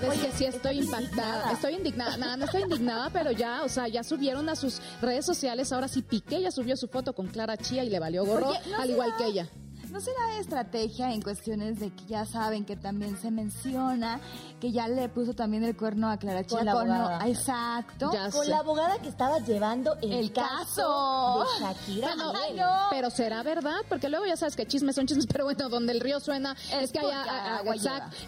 verdad es que sí estoy impactada. Estoy indignada. Nada, no estoy indignada, pero ya, o sea, ya subieron a sus redes sociales. Ahora sí Piqué ya subió su foto con Clara Chía y le valió gorro, al igual que ella. ¿No será estrategia en cuestiones de que ya saben que también se menciona que ya le puso también el cuerno a Clara Chía? Con la abogada. exacto. con la abogada que estaba llevando el, caso. de Shakira. Pero será verdad, porque luego ya sabes que chismes son chismes, pero bueno, donde el río suena es, que haya agua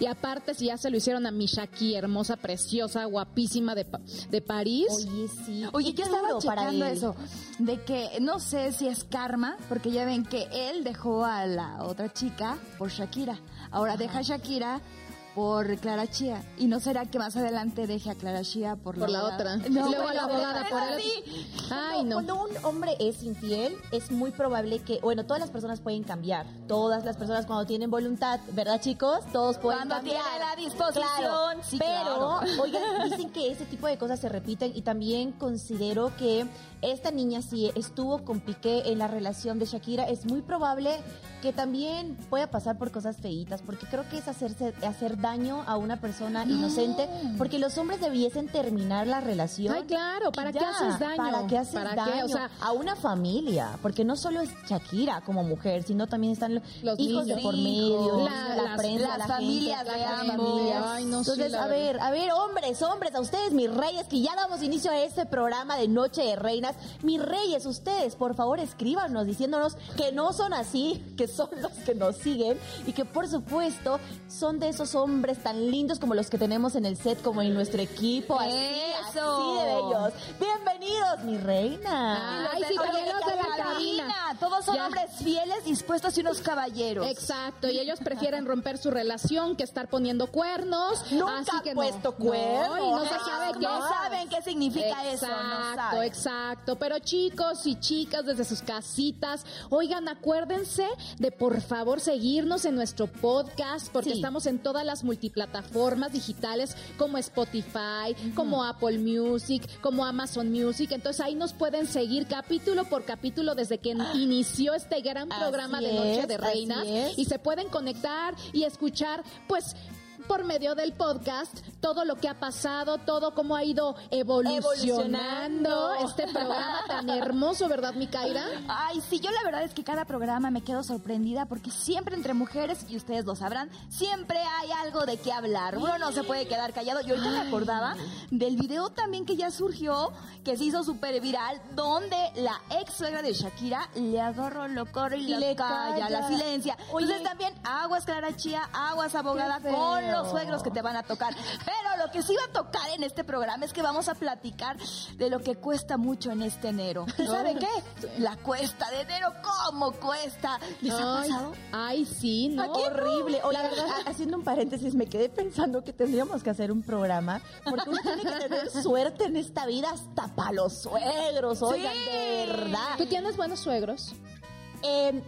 Y aparte, si ya se lo hicieron a mi Shakira, hermosa, preciosa, guapísima de, de París. Oye, sí. Oye, yo estaba checando eso, de que no sé si es karma, porque ya ven que él dejó a la otra chica por Shakira. Ahora deja Shakira por Clara Chía. ¿Y no será que más adelante deje a Clara Chía por la, por la otra? No, luego a la abogada por él. Ay, no. Cuando un hombre es infiel, es muy probable que, bueno, todas las personas pueden cambiar. Todas las personas cuando tienen voluntad, ¿verdad, chicos? Todos pueden cuando cambiar. Cuando la disposición. Sí, pero, oigan, dicen que ese tipo de cosas se repiten y también considero que esta niña si estuvo con Piqué en la relación de Shakira, es muy probable que también pueda pasar por cosas feitas, porque creo que es hacerse, hacer daño a una persona inocente, porque los hombres debiesen terminar la relación. Ay, claro, ¿para qué haces daño? ¿Para qué haces daño? O sea, a una familia, porque no solo es Shakira como mujer, sino también están los, hijos de por medio, la, prensa, las familias de ambos. Ay, no Entonces, a ver, a ver, hombres, hombres, a ustedes, mis reyes, que ya damos inicio a este programa de Noche de Reinas, mis reyes, ustedes, por favor, escríbanos diciéndonos que no son así, que son los que nos siguen y que por supuesto son de esos hombres tan lindos como los que tenemos en el set, como en nuestro equipo. Eso. de bellos. Bienvenidos, mi reina. Ay, sí, de la cabina. Todos son hombres fieles, dispuestos y unos caballeros. Exacto, y ellos prefieren romper su relación que estar poniendo cuernos. Nunca así que puesto cuernos. No, no, sabe qué. no saben qué significa eso. Exacto, exacto. Pero chicos y chicas desde sus casitas, oigan, acuérdense de por favor seguirnos en nuestro podcast porque estamos en todas las multiplataformas digitales como Spotify, como Apple Music, como Amazon Music. Entonces ahí nos pueden seguir capítulo por capítulo desde que inició este gran programa de Noche de Reinas y se pueden conectar y escuchar pues por medio del podcast todo lo que ha pasado, todo cómo ha ido evolucionando, este programa tan hermoso, ¿verdad, Micaira? Ay, sí, yo la verdad es que cada programa me quedo sorprendida porque siempre entre mujeres, y ustedes lo sabrán, siempre hay algo de qué hablar. Uno no se puede quedar callado. Yo ahorita me acordaba del video también que ya surgió, que se hizo súper viral, donde la ex suegra de Shakira le agarró, lo corre y, le calla, la silencia. Entonces también aguas Clara Chía, aguas abogada con los suegros que te van a tocar. Pero lo que sí va a tocar en este programa es que vamos a platicar de lo que cuesta mucho en este enero. ¿Y saben qué? La cuesta de enero, ¿cómo cuesta? ¿Les ha pasado? Ay, sí, no. Horrible. Oye, la verdad, haciendo un paréntesis, me quedé pensando que tendríamos que hacer un programa, porque uno tiene que tener suerte en esta vida hasta para los suegros, oigan, de verdad. ¿Tú tienes buenos suegros? Eh,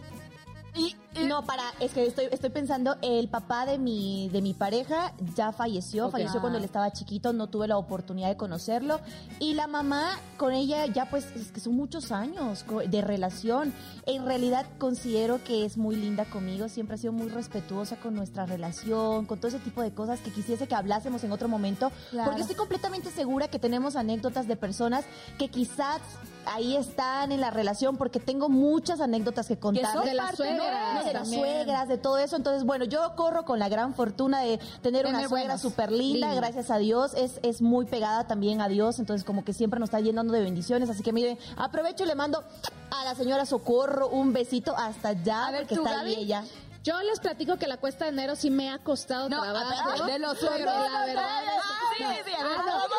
y, no, para, es que estoy, estoy pensando, el papá de mi, de mi pareja ya falleció, falleció cuando él estaba chiquito, no tuve la oportunidad de conocerlo. Y la mamá, con ella ya pues, es que son muchos años de relación. En realidad considero que es muy linda conmigo, siempre ha sido muy respetuosa con nuestra relación, con todo ese tipo de cosas que quisiese que hablásemos en otro momento. Porque estoy completamente segura que tenemos anécdotas de personas que quizás ahí están en la relación porque tengo muchas anécdotas que contar. de las suegras. De las suegras, de todo eso. Entonces, bueno, yo corro con la gran fortuna de tener una suegra súper linda, gracias a Dios. Es, es muy pegada también a Dios, entonces como que siempre nos está llenando de bendiciones. Así que mire, aprovecho y le mando a la señora Socorro un besito hasta allá, a porque está ahí ella. Yo les platico que la cuesta de enero sí me ha costado trabajo. De los suegros. la verdad.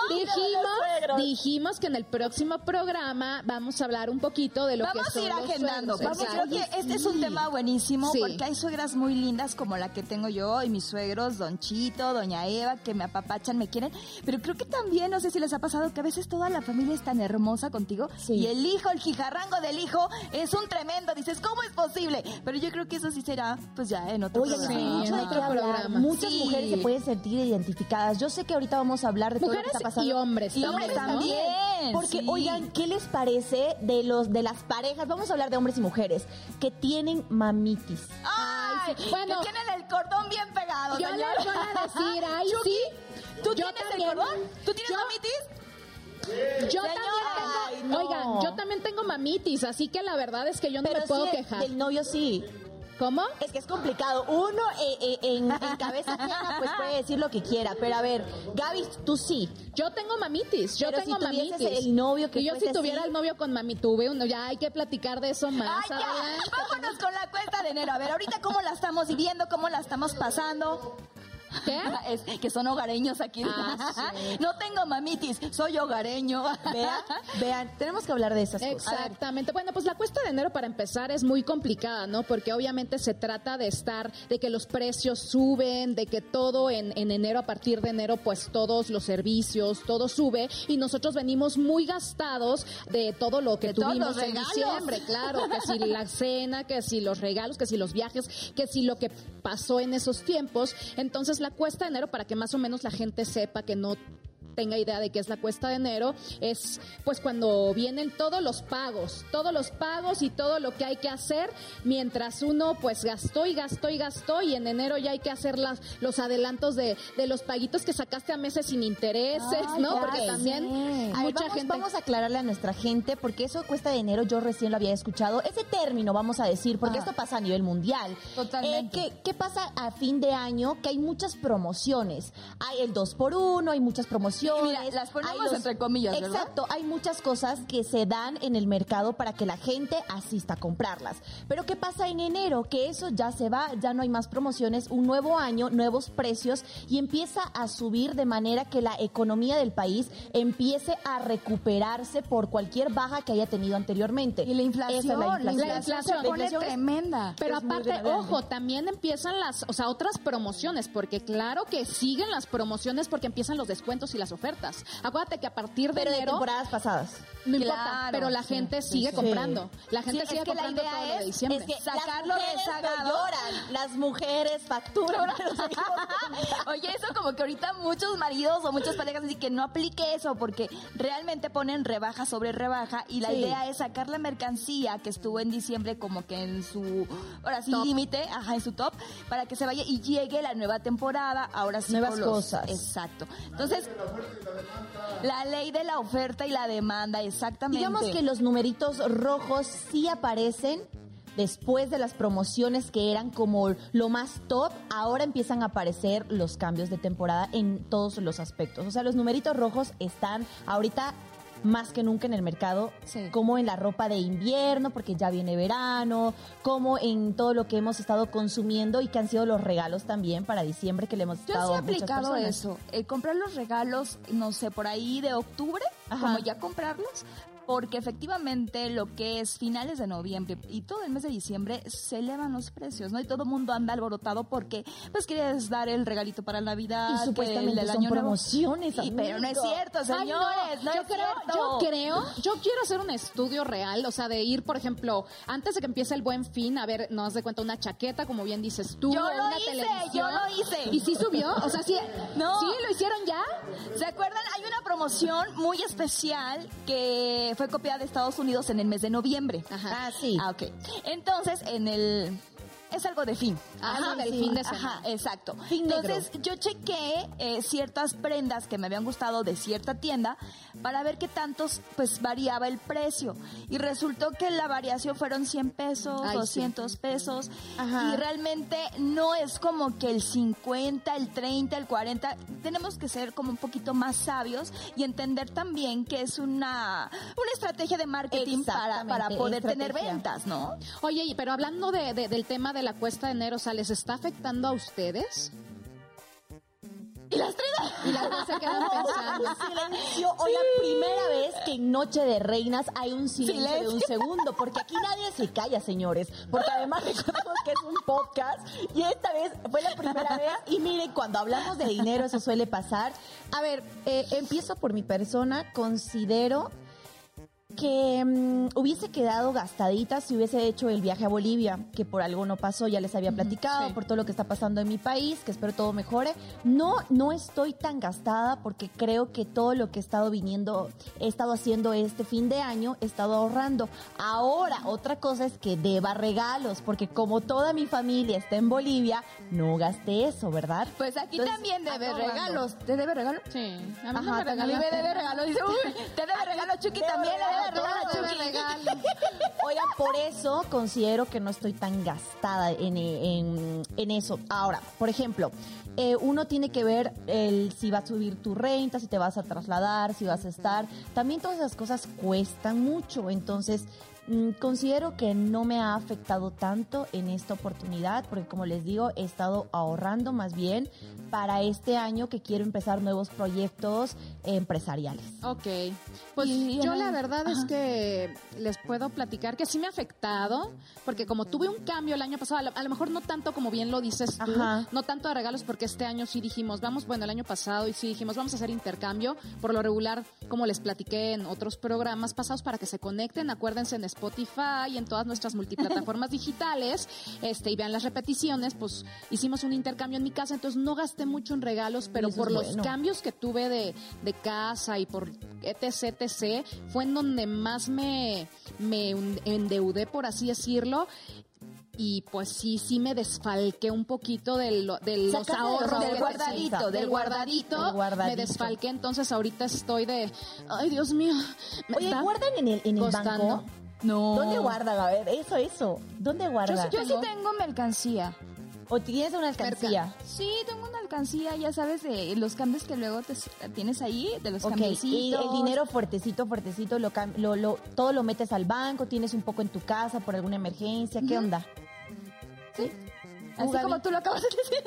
dijimos, dijimos que en el próximo programa vamos a hablar un poquito de lo que son a ir agendando. Vamos, creo que este es un tema buenísimo porque hay suegras muy lindas como la que tengo yo y mis suegros, Don Chito, Doña Eva, que me apapachan, me quieren. Pero creo que también, no sé si les ha pasado, que a veces toda la familia es tan hermosa contigo y el hijo, el jijarrango del hijo es un tremendo. Dices, ¿cómo es posible? Pero yo creo que eso sí será pues ya en otro Oye, programa. mucho de qué hablar. Muchas mujeres se pueden sentir identificadas. Yo sé que ahorita vamos a hablar de mujeres todo lo que está pasando. y hombres. Y hombres también. Porque, oigan, ¿qué les parece de los de las parejas? Vamos a hablar de hombres y mujeres que tienen mamitis. Ay, bueno, que tienen el cordón bien pegado. Yo les voy a decir, ay, sí ¿Tú Yo tienes también. el cordón? ¿Tú tienes Yo- mamitis? Yo Señora, también tengo, no. oigan, yo también tengo mamitis, así que la verdad es que yo no Pero me puedo sí, quejar. Del novio sí. ¿Cómo? Es que es complicado. Uno eh, eh, en, en cabeza ajena pues puede decir lo que quiera, pero a ver, Gaby, tú sí. Yo tengo mamitis, yo Pero tengo si mamitis. el novio que y yo si tuviera así- el novio con mami, tuve uno, ya hay que platicar de eso más Ay, ya. Vámonos con la cuesta de enero. A ver, ahorita cómo la estamos viviendo, cómo la estamos pasando. ¿Qué? Es que son hogareños aquí. Ah, sí. No tengo mamitis, soy hogareño. Vean, vean, tenemos que hablar de esas cosas. Exactamente. Bueno, pues la cuesta de enero para empezar es muy complicada, ¿no? Porque obviamente se trata de estar, de que los precios suben, de que todo en, en enero, a partir de enero, pues todos los servicios, todo sube y nosotros venimos muy gastados de todo lo que De tuvimos en diciembre, claro, que si la cena, que si los regalos, que si los viajes, que si lo que pasó en esos tiempos. Entonces cuesta de enero, para que más o menos la gente sepa que no tenga idea de qué es la cuesta de enero, es pues cuando vienen todos los pagos, todos los pagos y todo lo que hay que hacer, mientras uno pues gastó y gastó y gastó y en enero ya hay que hacer las, los adelantos de, de los paguitos que sacaste a meses sin intereses, Ay, ¿no? Porque también ver, mucha vamos, gente... vamos a aclararle a nuestra gente, porque eso cuesta de enero, yo recién lo había escuchado. Ese término, vamos a decir, porque Ah. esto pasa a nivel mundial. Totalmente. Eh, ¿qué, qué pasa a fin de año? Que hay muchas promociones. Hay el 2 por 1 hay muchas promociones. Mira, las ponemos entre comillas, ¿verdad? Exacto, hay muchas cosas que se dan en el mercado para que la gente asista a comprarlas. Pero ¿qué pasa en enero? Que eso ya se va, ya no hay más promociones, un nuevo año, nuevos precios y empieza a subir de manera que la economía del país empiece a recuperarse por cualquier baja que haya tenido anteriormente. Y la inflación, Esa es la inflación. La inflación. La inflación es- tremenda. Pero es aparte, ojo, también empiezan las, o sea, otras promociones, porque claro que siguen las promociones porque empiezan los descuentos y las ofertas. Acuérdate que a partir de Pero de enero, temporadas pasadas. No importa, Claro, pero la sí, gente sí, sigue sí. comprando. La gente sigue es que la comprando idea todo lo de es- diciembre. Es que Sacarlo las mujeres rezagado. lloran, las mujeres facturan. Oye, eso como que ahorita muchos maridos o muchas parejas dicen que no aplique eso porque realmente ponen rebaja sobre rebaja y la idea es sacar la mercancía que estuvo en diciembre como que en su, ahora sí, límite, ajá, en su top, para que se vaya y llegue la nueva temporada, ahora sí. Nuevas los- cosas. Exacto. Entonces, la ley de la oferta y la demanda, exactamente. Digamos que los numeritos rojos sí aparecen después de las promociones que eran como lo más top, ahora empiezan a aparecer los cambios de temporada en todos los aspectos. O sea, los numeritos rojos están ahorita más que nunca en el mercado, Sí. como en la ropa de invierno, porque ya viene verano, como en todo lo que hemos estado consumiendo y que han sido los regalos también para diciembre que le hemos Yo estado sí he aplicado personas. eso, el comprar los regalos, no sé, por ahí de octubre, Ajá. como ya comprarlos, porque efectivamente lo que es finales de noviembre y todo el mes de diciembre se elevan los precios, ¿no? Y todo el mundo anda alborotado porque pues quieres dar el regalito para Navidad, Y supuestamente el son año promociones, Y- pero no es cierto, Ay, señores, no, yo es creo, cierto. yo creo, yo quiero hacer un estudio real, o sea, de ir, por ejemplo, antes de que empiece el buen fin, a ver, nos de cuenta una chaqueta, como bien dices tú, Yo o lo hice, televisión. yo lo hice. ¿Y sí subió? O sea, sí, No. ¿sí lo hicieron ya? ¿Se acuerdan? Hay una promoción muy especial que fue copiada de Estados Unidos en el mes de noviembre. Ajá. Ah, sí. Ah, ok. Entonces, en el... Es algo de fin. Ajá, del sí. fin de Ajá, semana. exacto. Fin negro. Entonces, yo chequé eh, ciertas prendas que me habían gustado de cierta tienda para ver qué tantos, pues, variaba el precio. Y resultó que la variación fueron 100 pesos, Ay, sí. 200 pesos. Ajá. Y realmente no es como que el 50, el 30, el 40. Tenemos que ser como un poquito más sabios y entender también que es una, una estrategia de marketing para, para poder tener ventas, ¿no? Oye, pero hablando de, de- del tema de la cuesta de enero, o sea, ¿les está afectando a ustedes? Y las tres Y la gente se queda pensando. silencio o la primera vez que en Noche de Reinas hay un silencio, de un segundo, porque aquí nadie se calla, señores, porque además recordemos que es un podcast y esta vez fue la primera vez y miren, cuando hablamos de dinero eso suele pasar. A ver, eh, empiezo por mi persona, considero que mm, hubiese quedado gastadita si hubiese hecho el viaje a Bolivia, que por algo no pasó, ya les había platicado, sí. por todo lo que está pasando en mi país, que espero todo mejore. No, no estoy tan gastada porque creo que todo lo que he estado viniendo, he estado haciendo este fin de año, he estado ahorrando. Ahora, otra cosa es que deba regalos, porque como toda mi familia está en Bolivia, no gasté eso, ¿verdad? Pues aquí Entonces, también debe regalos. ¿Te debe regalo? Sí, a mí no Ajá, me me debe regalo. Dice, uy, te debe regalo Chucky también, le debe Oigan, por eso considero que no estoy tan gastada en, en- en eso. Ahora, por ejemplo, eh, uno tiene que ver el, si va a subir tu renta, si te vas a trasladar, si vas a estar. También todas esas cosas cuestan mucho. Entonces, considero que no me ha afectado tanto en esta oportunidad, porque como les digo, he estado ahorrando más bien para este año que quiero empezar nuevos proyectos empresariales. Ok, pues Y- yo la verdad es que les puedo platicar que sí me ha afectado, porque como tuve un cambio el año pasado, a lo, a lo mejor no tanto como bien lo dices tú, Ajá. no tanto de regalos, porque este año sí dijimos, vamos, bueno, el año pasado y sí dijimos, vamos a hacer intercambio, por lo regular, como les platiqué en otros programas pasados, para que se conecten, acuérdense en Spotify y en todas nuestras multiplataformas digitales, este, y vean las repeticiones, pues hicimos un intercambio en mi casa, entonces no gasté mucho en regalos, pero por los bueno. cambios que tuve de, de casa y por etc, etc, fue en donde más me, me endeudé, por así decirlo. Y pues sí, sí me desfalqué un poquito de, lo- de los ahorros. del guardadito, del guardadito, Del guardadito. Me desfalqué, entonces ahorita estoy de, ay Dios mío. me Oye, ¿guardan en el, en el banco? No. ¿Dónde guardan? A ver, eso, eso. ¿Dónde guardan? Yo sí tengo mercancía. ¿O tienes una alcancía? Sí, tengo una alcancía, ya sabes, de los cambios que luego te tienes ahí, de los Ok, cambiecitos. y el dinero fuertecito, fuertecito, lo, lo, lo- todo lo metes al banco, tienes un poco en tu casa por alguna emergencia, ¿qué onda? Sí. ¿Tú, Así Gaby? como tú lo acabas de decir.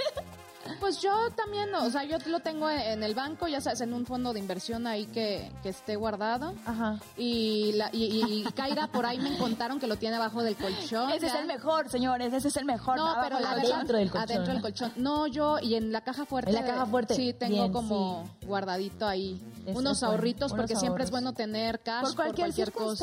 Pues yo también, o sea, yo lo tengo en el banco, ya sabes, en un fondo de inversión ahí que, que esté guardado. Ajá. Y, la, y, y Kaira por ahí me contaron que lo tiene abajo del colchón. Ese es el mejor, señores, ese es el mejor. No, abajo pero la verdad, adentro del colchón. adentro del colchón. No, yo, y en la caja fuerte. En la caja fuerte. Sí, tengo Bien, como guardadito ahí unos bueno, ahorritos, unos porque siempre es bueno tener cash Por cualquier, cosa.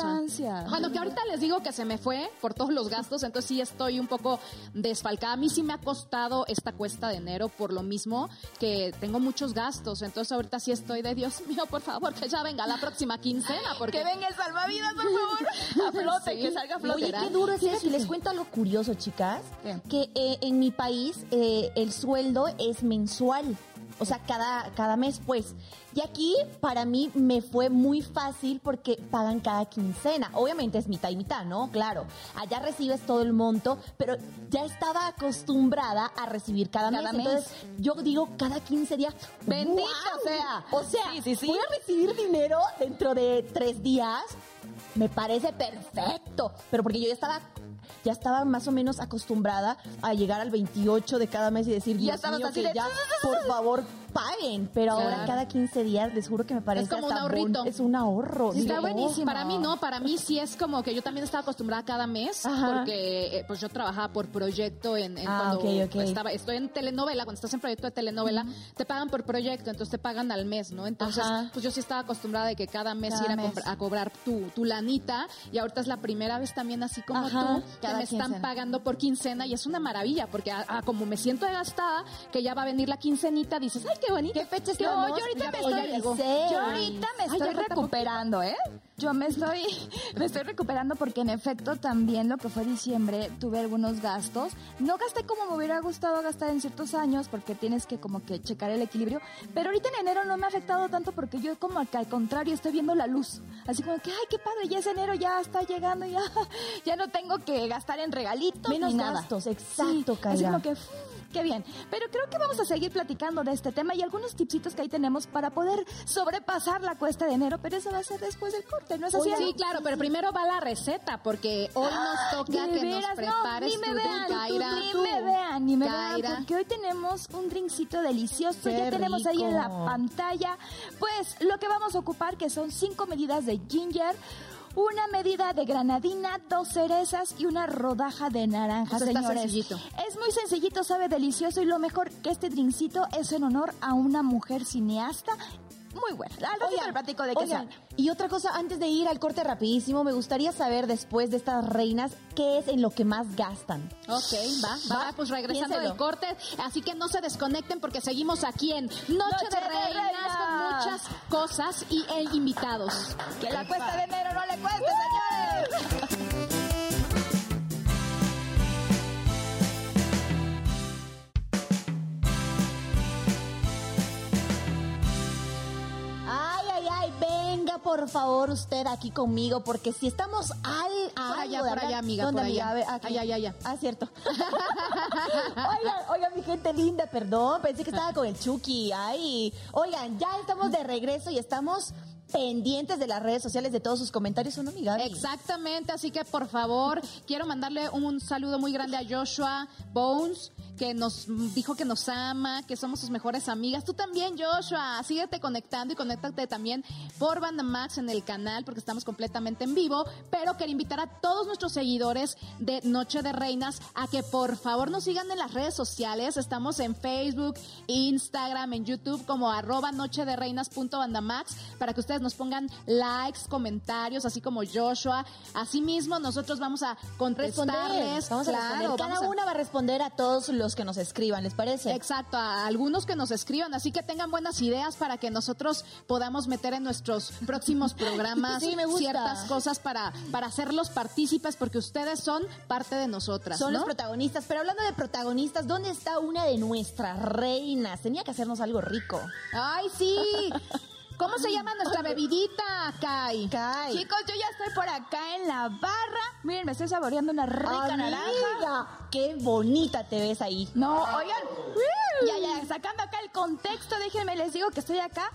circunstancia. Bueno, que ahorita les digo que se me fue por todos los gastos, entonces sí estoy un poco desfalcada. A mí sí me ha costado esta cuesta de enero por lo mismo que tengo muchos gastos, entonces ahorita sí estoy de Dios mío, por favor, que ya venga la próxima quincena, porque Que venga el salvavidas, por favor. A flote, Sí. que salga a flote. Oye, qué duro es eso. Y les cuento algo curioso, chicas. ¿Qué? Que eh, en mi país eh, el sueldo es mensual. O sea, cada, cada mes, pues. Y aquí, para mí, me fue muy fácil porque pagan cada quincena. Obviamente es mitad y mitad, ¿no? Claro. Allá recibes todo el monto, pero ya estaba acostumbrada a recibir cada, Cada mes. mes. Entonces, yo digo cada 15 días. Bendito sea. O sea, Sí, sí, sí. voy a recibir dinero dentro de tres días. Me parece perfecto. Pero porque yo ya estaba ya estaba más o menos acostumbrada a llegar al 28 de cada mes y decir, Ya Dios estabas mío, que ya, por favor, paguen. Pero ahora Claro. cada 15 días, les juro que me parece como un hasta ahorrito. bon- Es un ahorro. Sí, está Digo, buenísimo. Para mí no, para mí sí es como que yo también estaba acostumbrada cada mes Ajá. porque eh, pues yo trabajaba por proyecto en, en Ah, cuando ok, ok. estaba estoy en telenovela, cuando estás en proyecto de telenovela te pagan por proyecto, entonces te pagan al mes, ¿no? Entonces, Ajá. pues yo sí estaba acostumbrada de que cada mes Cada ir a, mes. compra- a cobrar tu, tu lanita y ahorita es la primera vez también así como Ajá, tú que cada me están pagando por quincena y es una maravilla porque a- a como me siento gastada que ya va a venir la quincenita, dices, "Ay, qué bonito." ¿Qué fecha No, estamos? yo ahorita me estoy, yo ahorita me estoy recuperando, ¿eh? Yo me estoy, me estoy recuperando porque en efecto también lo que fue diciembre tuve algunos gastos. No gasté como me hubiera gustado gastar en ciertos años porque tienes que como que checar el equilibrio. Pero ahorita en enero no me ha afectado tanto porque yo como que al contrario estoy viendo la luz. Así como que, ay, qué padre, ya es enero, ya está llegando, ya, ya no tengo que gastar en regalitos Menos ni nada. gastos, exacto, Sí. Así como que, "Uf, qué bien. Pero creo que vamos a seguir platicando de este tema y algunos tipsitos que ahí tenemos para poder sobrepasar la cuesta de enero, pero eso va a ser después del corte, ¿no es así? Sí, claro, pero primero va la receta, porque hoy nos toca que veras, nos no, prepares ni me tu vean, Kaira. ni Tú. me vean, ni me Kaira. vean, porque hoy tenemos un drinkcito delicioso, Qué ya tenemos ahí en la pantalla, pues lo que vamos a ocupar que son cinco medidas de ginger, una medida de granadina, dos cerezas y una rodaja de naranja, Eso está señores. sencillito. Es muy sencillito, sabe delicioso y lo mejor que este drinkcito es en honor a una mujer cineasta muy buena. Al ratito Oigan, platico de qué. Y otra cosa, antes de ir al corte rapidísimo, me gustaría saber después de estas reinas, ¿qué es en lo que más gastan? Ok, va, va, Va, pues regresando del corte, así que no se desconecten porque seguimos aquí en Noche, Noche de Reinas Reinas. con muchas cosas y e invitados. Que la cuesta de enero no le cueste, señores. por favor usted aquí conmigo, porque si estamos al... a Por allá, por allá, amiga, ¿Dónde, por allá. amiga? A ver, aquí. Allá, allá, allá. Ah, cierto. oigan, oigan, mi gente linda, perdón, pensé que estaba con el Chucky. Ay, oigan, ya estamos de regreso y estamos pendientes de las redes sociales de todos sus comentarios, ¿o no, mi Gaby? Exactamente, así que por favor, quiero mandarle un saludo muy grande a Joshua Bones, que nos dijo que nos ama, que somos sus mejores amigas. Tú también, Joshua, síguete conectando y conéctate también por Banda Max en el canal, porque estamos completamente en vivo. Pero quiero invitar a todos nuestros seguidores de Noche de Reinas a que por favor nos sigan en las redes sociales. Estamos en Facebook, Instagram, en YouTube como arroba noche de reinas punto bandamax para que ustedes nos pongan likes, comentarios, así como Joshua. Asimismo, nosotros vamos a contestarles. Vamos a claro, responder. Cada vamos a- una va a responder a todos los que nos escriban, ¿les parece? Exacto, a algunos que nos escriban, así que tengan buenas ideas para que nosotros podamos meter en nuestros próximos programas Sí, ciertas cosas para, para hacerlos partícipes, porque ustedes son parte de nosotras. Son ¿no? los protagonistas, pero hablando de protagonistas, ¿dónde está una de nuestras reinas? Tenía que hacernos algo rico. ¡Ay, sí! ¿Cómo se llama nuestra bebidita, Kai? Kai. Chicos, yo ya estoy por acá en la barra. Miren, me estoy saboreando una rica naranja. Amiga, qué bonita te ves ahí. No, oigan. Ya, ya, sacando acá el contexto, déjenme les digo que estoy acá,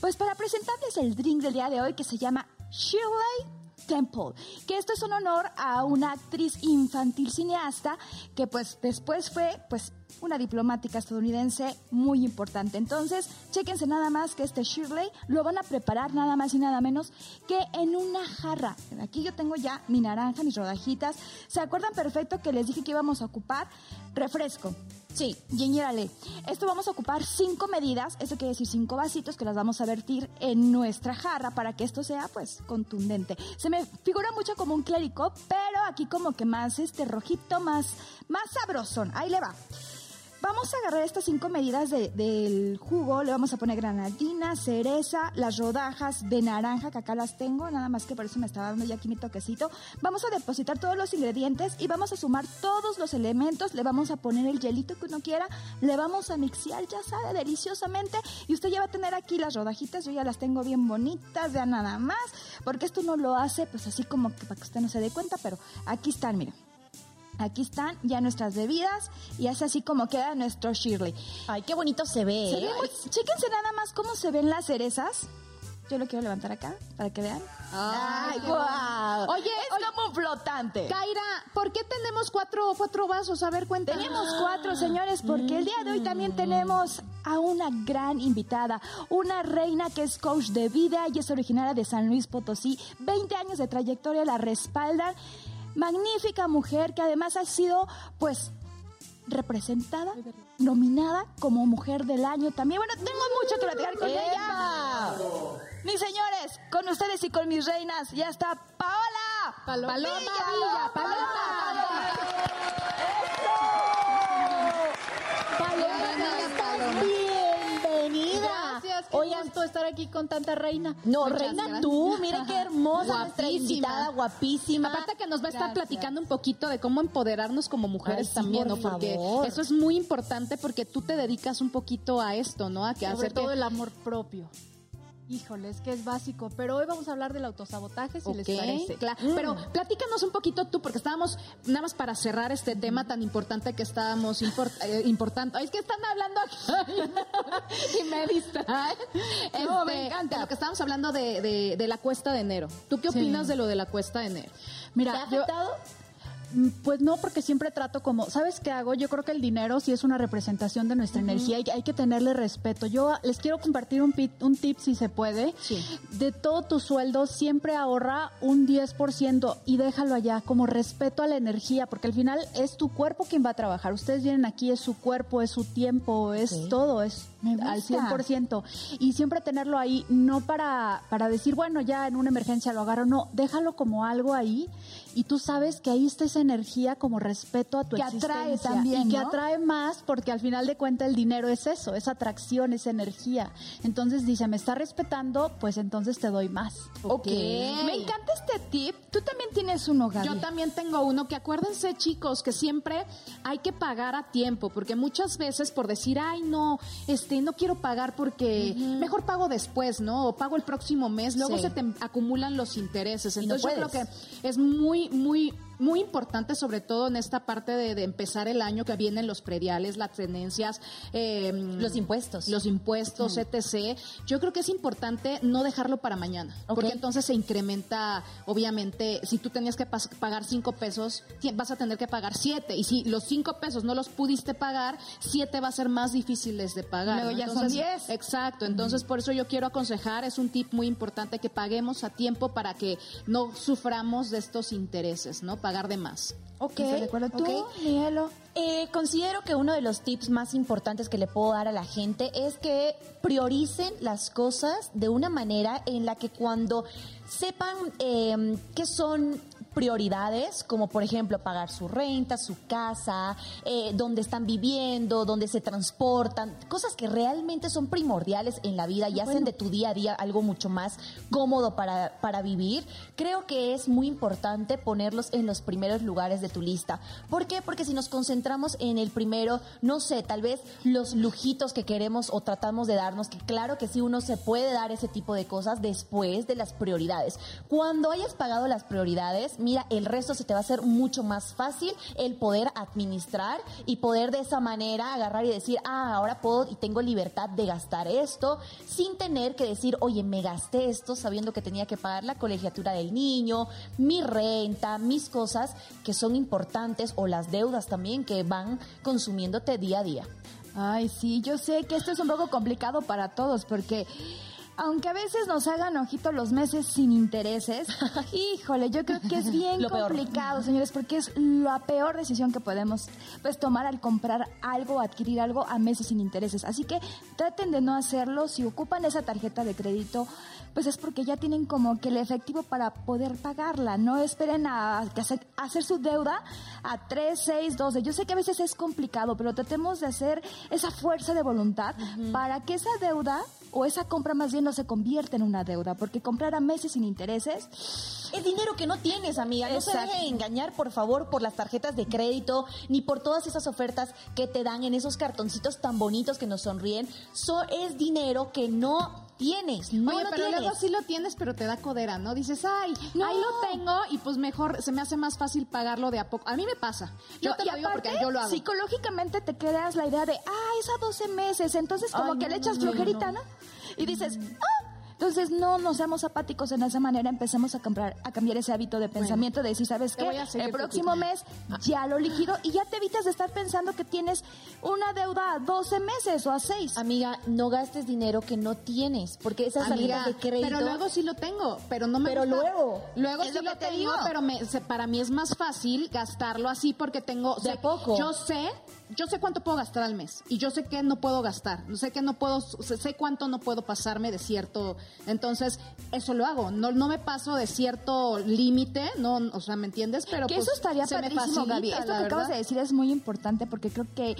pues para presentarles el drink del día de hoy que se llama Shirley Temple, que esto es un honor a una actriz infantil cineasta que pues después fue pues una diplomática estadounidense muy importante. Entonces, chéquense nada más que este Shirley lo van a preparar nada más y nada menos que en una jarra. Aquí yo tengo ya mi naranja, mis rodajitas. ¿Se acuerdan perfecto que les dije que íbamos a ocupar refresco? Sí, ginger ale. Esto vamos a ocupar cinco medidas, eso quiere decir cinco vasitos que las vamos a vertir en nuestra jarra para que esto sea pues contundente. Se me figura mucho como un clericot, pero aquí como que más este rojito, más, más sabrosón. Ahí le va. Vamos a agarrar estas cinco medidas de- del jugo, le vamos a poner granadina, cereza, las rodajas de naranja, que acá las tengo, nada más que por eso me estaba dando ya aquí mi toquecito. Vamos a depositar todos los ingredientes y vamos a sumar todos los elementos, le vamos a poner el hielito que uno quiera, le vamos a mixear, ya sabe, deliciosamente, y usted ya va a tener aquí las rodajitas, yo ya las tengo bien bonitas, ya nada más, porque esto no lo hace pues así como que para que usted no se dé cuenta, pero aquí están, miren. Aquí están ya nuestras bebidas y es así como queda nuestro Shirley. Ay, qué bonito se ve. Se ¿eh? ve muy- chéquense nada más cómo se ven las cerezas. Yo lo quiero levantar acá para que vean. Ay, guau. Oye, es oye, como flotante. Kaira, ¿por qué tenemos cuatro, cuatro vasos? A ver, cuéntanos. Tenemos cuatro, señores, porque el día de hoy también tenemos a una gran invitada, una reina que es coach de vida y es originaria de San Luis Potosí. 20 años de trayectoria la respaldan. Magnífica mujer que además ha sido, pues, representada, nominada como mujer del año también. Bueno, tengo mucho que platicar con ella. Mis señores, con ustedes y con mis reinas, ya está Paola. Paloma Villa Paloma. Bienvenida. Gracias, qué Oigan, gusto estar aquí con tanta reina. no, Muchas reina gracias. tú, mira qué hermosa nuestra Guapísima. invitada, guapísima. Aparte que nos va a estar Gracias. platicando un poquito de cómo empoderarnos como mujeres Ay, también, ¿no? Porque favor. eso es muy importante porque tú te dedicas un poquito a esto, ¿no? A que Sobre hacer todo que... el amor propio. Híjole, es que es básico. Pero hoy vamos a hablar del autosabotaje, si les parece. claro. Pero platícanos un poquito tú, porque estábamos, nada más para cerrar este tema tan importante que estábamos import- eh, importando. Ay, es que están hablando aquí y me distraen. No, me Este, encanta. de lo que estábamos hablando de, de- de la cuesta de enero. ¿Tú qué Sí. opinas de lo de la cuesta de enero? ¿Te ha Mira, yo, afectado? Mm, Pues no, porque siempre trato como, ¿sabes qué hago? Yo creo que el dinero sí es una representación de nuestra energía y hay que tenerle respeto. Yo les quiero compartir un, pi- un tip, si se puede. De todo tu sueldo, siempre ahorra un 10% y déjalo allá como respeto a la energía, porque al final es tu cuerpo quien va a trabajar. Ustedes vienen aquí, es su cuerpo, es su tiempo, es todo, es al gusta. 100%. Y siempre tenerlo ahí, no para, para decir, bueno, ya en una emergencia lo agarro, no, déjalo como algo ahí y tú sabes que ahí está esa energía como respeto a tu Que atrae existencia también, y que ¿no? atrae más porque al final de cuentas el dinero es eso, es atracción, es energía. Entonces dice, me está respetando, pues entonces te doy más. Ok. Me encanta este tip. Tú también tienes uno, Gaby. Yo también tengo uno que acuérdense chicos que siempre hay que pagar a tiempo porque muchas veces por decir ay no este no quiero pagar porque mejor pago después no o pago el próximo mes. Luego Sí. se te acumulan los intereses. No entonces yo creo que es muy muy muy importante sobre todo en esta parte de, de empezar el año que vienen los prediales las tenencias eh, Los impuestos. los impuestos, etc. Yo creo que es importante no dejarlo para mañana, porque entonces se incrementa, obviamente, si tú tenías que pagar cinco pesos, vas a tener que pagar siete, y si los cinco pesos no los pudiste pagar, siete va a ser más difíciles de pagar. Luego ¿no? ya son Entonces, 10. Exacto, entonces por eso yo quiero aconsejar, es un tip muy importante que paguemos a tiempo para que no suframos de estos intereses, ¿no? Pagar de más. Ok. ¿Estás de acuerdo tú, ok. Miguelo? Eh, considero que uno de los tips más importantes que le puedo dar a la gente es que prioricen las cosas de una manera en la que cuando sepan eh, que son prioridades, como por ejemplo pagar su renta, su casa, eh, donde están viviendo, donde se transportan, cosas que realmente son primordiales en la vida y hacen de tu día a día algo mucho más cómodo para, para vivir, creo que es muy importante ponerlos en los primeros lugares de tu lista. ¿Por qué? Porque si nos concentramos en el primero, no sé, tal vez los lujitos que queremos o tratamos de darnos, que claro que sí uno se puede dar ese tipo de cosas después de las prioridades. Cuando hayas pagado las prioridades, mira, el resto se te va a hacer mucho más fácil el poder administrar y poder de esa manera agarrar y decir, ah, ahora puedo y tengo libertad de gastar esto sin tener que decir, oye, me gasté esto sabiendo que tenía que pagar la colegiatura del niño, mi renta, mis cosas que son importantes o las deudas también que van consumiéndote día a día. Ay, sí, yo sé que esto es un poco complicado para todos porque aunque a veces nos hagan ojito los meses sin intereses, híjole, yo creo que es bien peor. complicado, señores, porque es la peor decisión que podemos pues tomar al comprar algo, adquirir algo a meses sin intereses. Así que traten de no hacerlo. Si ocupan esa tarjeta de crédito, pues es porque ya tienen como que el efectivo para poder pagarla. No esperen a, a hacer su deuda a 3, 6, 12. Yo sé que a veces es complicado, pero tratemos de hacer esa fuerza de voluntad para que esa deuda o esa compra más bien no se convierta en una deuda, porque comprar a meses sin intereses Es dinero que no tienes, amiga. No se deje engañar, por favor, por las tarjetas de crédito, ni por todas esas ofertas que te dan en esos cartoncitos tan bonitos que nos sonríen. So, es dinero que no tienes. No Oye, lo pero tienes. luego sí lo tienes, pero te da codera, ¿no? Dices, ay, No. ahí lo tengo y pues mejor se me hace más fácil pagarlo de a poco. A mí me pasa. Yo No, te y lo digo aparte, porque yo lo hago. Psicológicamente te creas la idea de, ah, es a 12 meses, entonces como Ay, que no, le echas flojerita, no. ¿no? Y dices, ah. Entonces no nos seamos apáticos en esa manera, empecemos a comprar, a cambiar ese hábito de pensamiento de decir, ¿sabes qué? El próximo mes ya lo liquido y ya te evitas de estar pensando que tienes una deuda a 12 meses o a 6. Amiga, no gastes dinero que no tienes, porque esas tarjetas de crédito... pero luego sí lo tengo, pero no me Pero gusta. luego. Luego Es sí lo que te tengo, digo. pero me, para mí es más fácil gastarlo así porque tengo... De poco. Yo sé, yo sé cuánto puedo gastar al mes y yo sé que no puedo gastar, sé que no puedo, sé, cuánto no puedo pasarme de cierto... Entonces, eso lo hago, no, no me paso de cierto límite, no, o sea, ¿me entiendes? Pero que pues, eso estaría se me padrísimo, facilita, Gaby. Esto que acabas de decir es muy importante porque creo que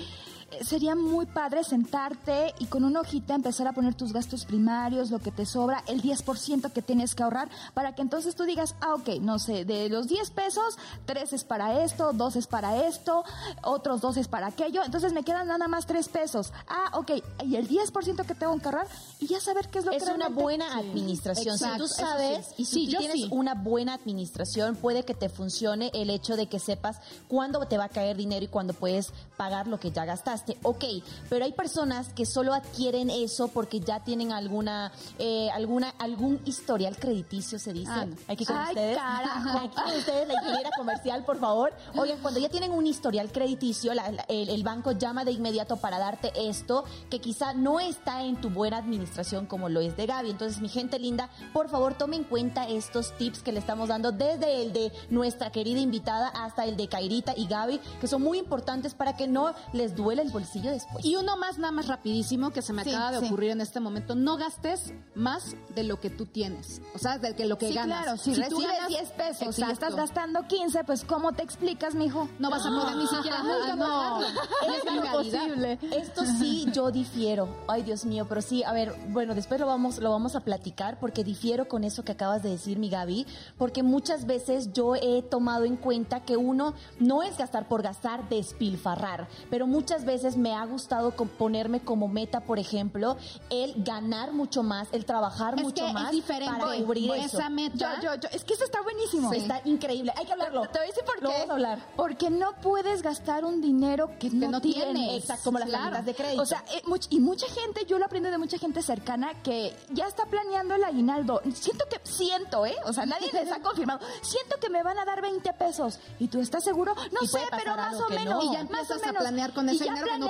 sería muy padre sentarte y con una hojita empezar a poner tus gastos primarios, lo que te sobra, el 10% que tienes que ahorrar, para que entonces tú digas, ah, ok, no sé, de los 10 pesos, 3 es para esto, 2 es para esto, otros 2 es para aquello, entonces me quedan nada más 3 pesos. Ah, ok, y el 10% que tengo que ahorrar y ya saber qué es lo es que una realmente- buena administración. Exacto, si tú sabes sí. y si Sí, tú yo tienes sí. una buena administración, puede que te funcione el hecho de que sepas cuándo te va a caer dinero y cuándo puedes pagar lo que ya gastaste. Ok, pero hay personas que solo adquieren eso porque ya tienen alguna, eh, alguna, algún historial crediticio, se dice. Ah. Aquí con Ay, ustedes. carajo. Aquí con ustedes, la ingeniera comercial, por favor. Oigan, cuando ya tienen un historial crediticio, la- la- el, el banco llama de inmediato para darte esto que quizá no está en tu buena administración como lo es de Gaby. Entonces, mi gente linda, por favor, tome en cuenta estos tips que le estamos dando desde el de nuestra querida invitada hasta el de Kairita y Gaby, que son muy importantes para que no les duele el bolsillo después. Y uno más, nada más rapidísimo, que se me Sí, acaba de sí. ocurrir en este momento. No gastes más de lo que tú tienes. O sea, de que lo que Sí, ganas. claro, si, tú recibes ganas- 10 pesos y Exacto. estás gastando 15, pues ¿cómo te explicas, mijo? No vas a poder ni siquiera nunca no. Es imposible. Esto sí, yo difiero. Ay, Dios mío, pero sí, a ver, bueno, después lo vamos, lo vamos a platicar porque difiero con eso que acabas de decir, mi Gaby, porque muchas veces yo he tomado en cuenta que uno no es gastar por gastar, despilfarrar, pero muchas veces me ha gustado ponerme como meta, por ejemplo, el ganar mucho más, el trabajar Es mucho que más es diferente. para cubrir eso. Esa meta. Yo, yo, yo, es que eso está buenísimo. Está increíble, hay que hablarlo. Te voy a decir por Lo qué. vamos a hablar. Porque no puedes gastar un dinero que, no, no tienes. tienes. Exacto, como las Claro. tarjetas de crédito. O sea, eh, much- y mucha gente, yo lo aprendo de mucha gente cercana que ya está planeando el aguinaldo. Siento que, siento, ¿eh? O sea, nadie les ha confirmado. Siento que me van a dar 20 pesos. ¿Y tú estás seguro? No sé, pero más o que menos. no. Y ya más o empiezas a menos. planear con ese dinero no.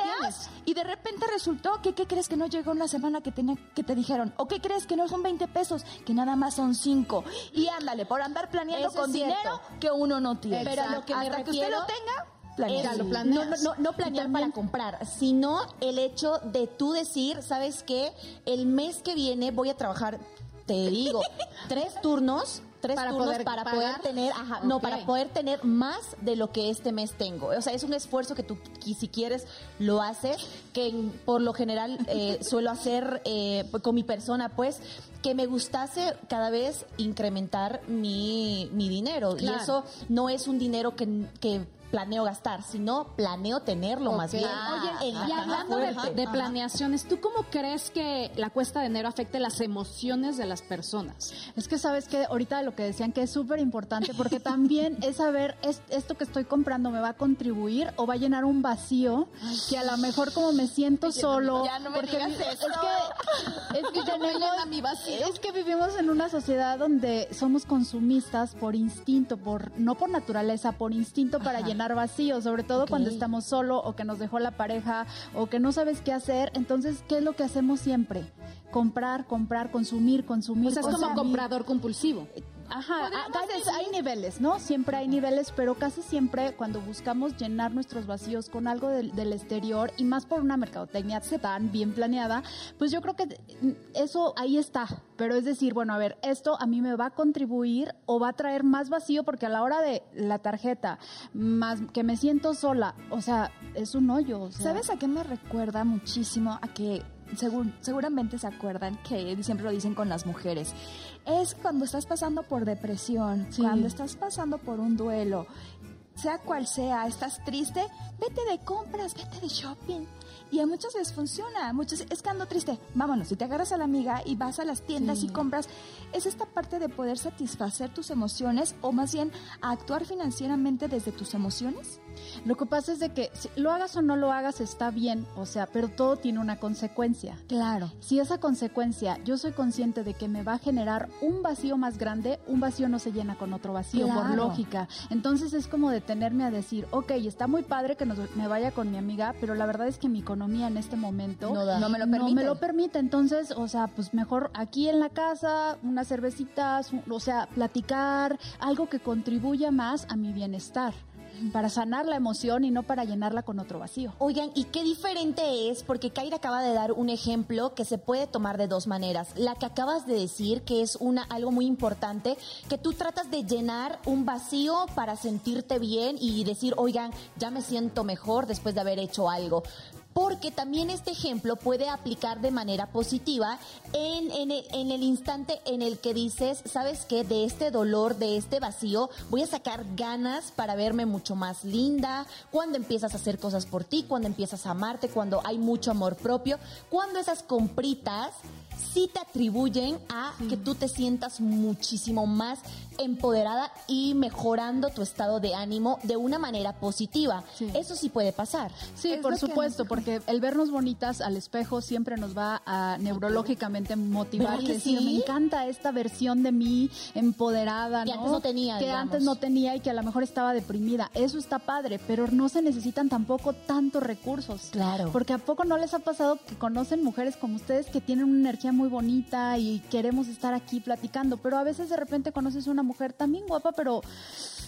Y de repente resultó que, ¿qué crees que no llegó en la semana que tenía, que te dijeron? ¿O qué crees que no son 20 pesos? Que nada más son 5. Y ándale, por andar planeando Eso con dinero que uno no tiene. Pero a lo que me Hasta que usted lo tenga, Es- planea. Ya lo no, planeas. no, no, no planear para comprar, sino el hecho de tú decir, ¿sabes qué? El mes que viene voy a trabajar, te digo, tres turnos. Tres Para turnos poder para pagar. poder tener, ajá, no, para poder tener más de lo que este mes tengo. O sea, es un esfuerzo que tú, si quieres, lo haces, que por lo general eh, suelo hacer eh, con mi persona, pues, que me gustase cada vez incrementar mi, mi dinero. Claro. Y eso no es un dinero que, que planeo gastar, sino planeo tenerlo más bien. Oye, y hablando de, planeaciones, ¿tú cómo crees que la cuesta de enero afecte las emociones de las personas? Es que sabes que ahorita lo que decían que es súper importante porque también es saber es, esto que estoy comprando me va a contribuir o va a llenar un vacío que a lo mejor como me siento solo ya no me porque digas eso. es que es que No me tenemos- llena mi vacío. es que vivimos en una sociedad donde somos consumistas por instinto por no por naturaleza por instinto para llenar vacíos sobre todo cuando estamos solo o que nos dejó la pareja o que no sabes qué hacer entonces qué es lo que hacemos siempre comprar comprar consumir consumir O sea, es como consumir. comprador compulsivo. Ajá, Podríamos a- veces hay niveles, ¿no? Siempre hay niveles, pero casi siempre cuando buscamos llenar nuestros vacíos con algo del, del exterior y más por una mercadotecnia tan bien planeada, pues yo creo que eso ahí está. Pero es decir, bueno, a ver, esto a mí me va a contribuir o va a traer más vacío porque a la hora de la tarjeta, más que me siento sola, o sea, es un hoyo. o sea. ¿Sabes a qué me recuerda muchísimo? A que segur- seguramente se acuerdan que siempre lo dicen con las mujeres. Es cuando estás pasando por depresión, Sí. cuando estás pasando por un duelo, sea cual sea, estás triste, vete de compras, vete de shopping. Y a muchas veces funciona, muchas es que ando triste, vámonos, si te agarras a la amiga y vas a las tiendas Sí. y compras, es esta parte de poder satisfacer tus emociones o más bien actuar financieramente desde tus emociones. Lo que pasa es de que si lo hagas o no lo hagas está bien, o sea, pero todo tiene una consecuencia. Claro. Si esa consecuencia yo soy consciente de que me va a generar un vacío más grande, un vacío no se llena con otro vacío, por lógica. Entonces es como detenerme a decir, ok, está muy padre que nos- me vaya con mi amiga, pero la verdad es que mi economía en este momento No da. No me lo no permite. me lo permite. Entonces, o sea, pues mejor aquí en la casa, unas cervecitas, o sea, platicar, algo que contribuya más a mi bienestar, para sanar la emoción y no para llenarla con otro vacío. Oigan, ¿y qué diferente es? Porque Kaira acaba de dar un ejemplo que se puede tomar de dos maneras. La que acabas de decir, que es una algo muy importante, que tú tratas de llenar un vacío para sentirte bien y decir, oigan, ya me siento mejor después de haber hecho algo. Porque también este ejemplo puede aplicar de manera positiva en, en el, el instante en el que dices, ¿sabes qué? De este dolor, de este vacío, voy a sacar ganas para verme mucho más linda. Cuando empiezas a hacer cosas por ti, cuando empiezas a amarte, cuando hay mucho amor propio, cuando esas compritas sí te atribuyen a que tú te sientas muchísimo más empoderada y mejorando tu estado de ánimo de una manera positiva. Eso sí puede pasar. Sí, por supuesto, porque el vernos bonitas al espejo siempre nos va a neurológicamente motivar y decir, me encanta esta versión de mí empoderada, que antes no tenía, que antes no tenía y que a lo mejor estaba deprimida. Eso está padre, pero no se necesitan tampoco tantos recursos. Claro. Porque a poco no les ha pasado que conocen mujeres como ustedes que tienen una energía muy bonita y queremos estar aquí platicando, pero a veces de repente conoces una mujer también guapa, pero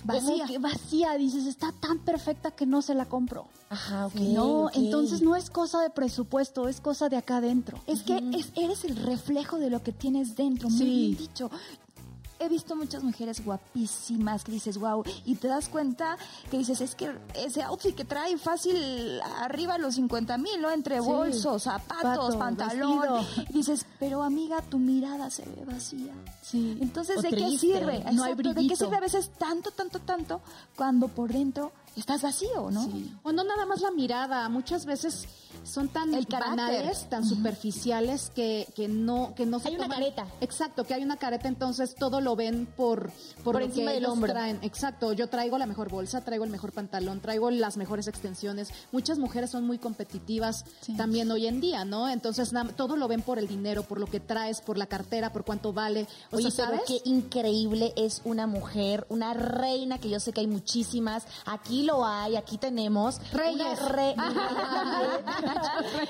vacía. Que vacía, dices, está tan perfecta que no se la compro. Ajá, ok. No, entonces no es cosa de presupuesto, es cosa de acá adentro. Es que eres el reflejo de lo que tienes dentro, muy bien dicho he visto muchas mujeres guapísimas que dices, wow, y te das cuenta que dices, es que ese outfit que trae fácil arriba los 50 mil, ¿no? Entre bolsos, zapatos, pantalón. Y dices, pero amiga, tu mirada se ve vacía. Sí. Entonces, ¿de qué sirve? No hay ¿De qué sirve a veces tanto, tanto, tanto cuando por dentro estás vacío, ¿no? O no nada más la mirada, muchas veces son tan banales, tan superficiales que, que no que no se hay una careta. Exacto, que hay una careta, entonces todo lo ven por por, encima del hombro. Traen. Exacto, yo traigo la mejor bolsa, traigo el mejor pantalón, traigo las mejores extensiones. Muchas mujeres son muy competitivas también hoy en día, ¿no? Entonces todo lo ven por el dinero, por lo que traes, por la cartera, por cuánto vale. O Oye, ¿sabes? qué increíble es una mujer, una reina que yo sé que hay muchísimas. Aquí lo hay, aquí tenemos. Reyes.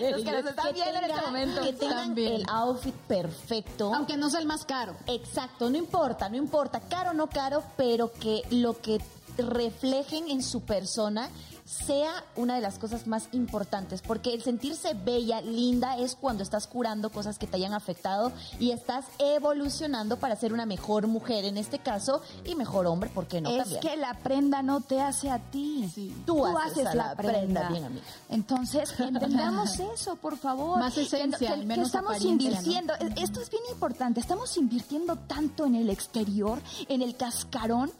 Los que nos están viendo en este momento. Que tengan el outfit perfecto. Aunque no sea el más caro. Exacto, no importa, no importa, caro o no caro, pero que lo que reflejen en su persona sea una de las cosas más importantes, porque el sentirse bella, linda, es cuando estás curando cosas que te hayan afectado y estás evolucionando para ser una mejor mujer en este caso y mejor hombre, ¿por qué no? Es que la prenda no te hace a ti. Tú, haces, la, prenda. bien, amiga. Entonces, entendamos eso, por favor. Más esencia, que, menos estamos invirtiendo. Esto es bien importante. Estamos invirtiendo tanto en el exterior, en el cascarón,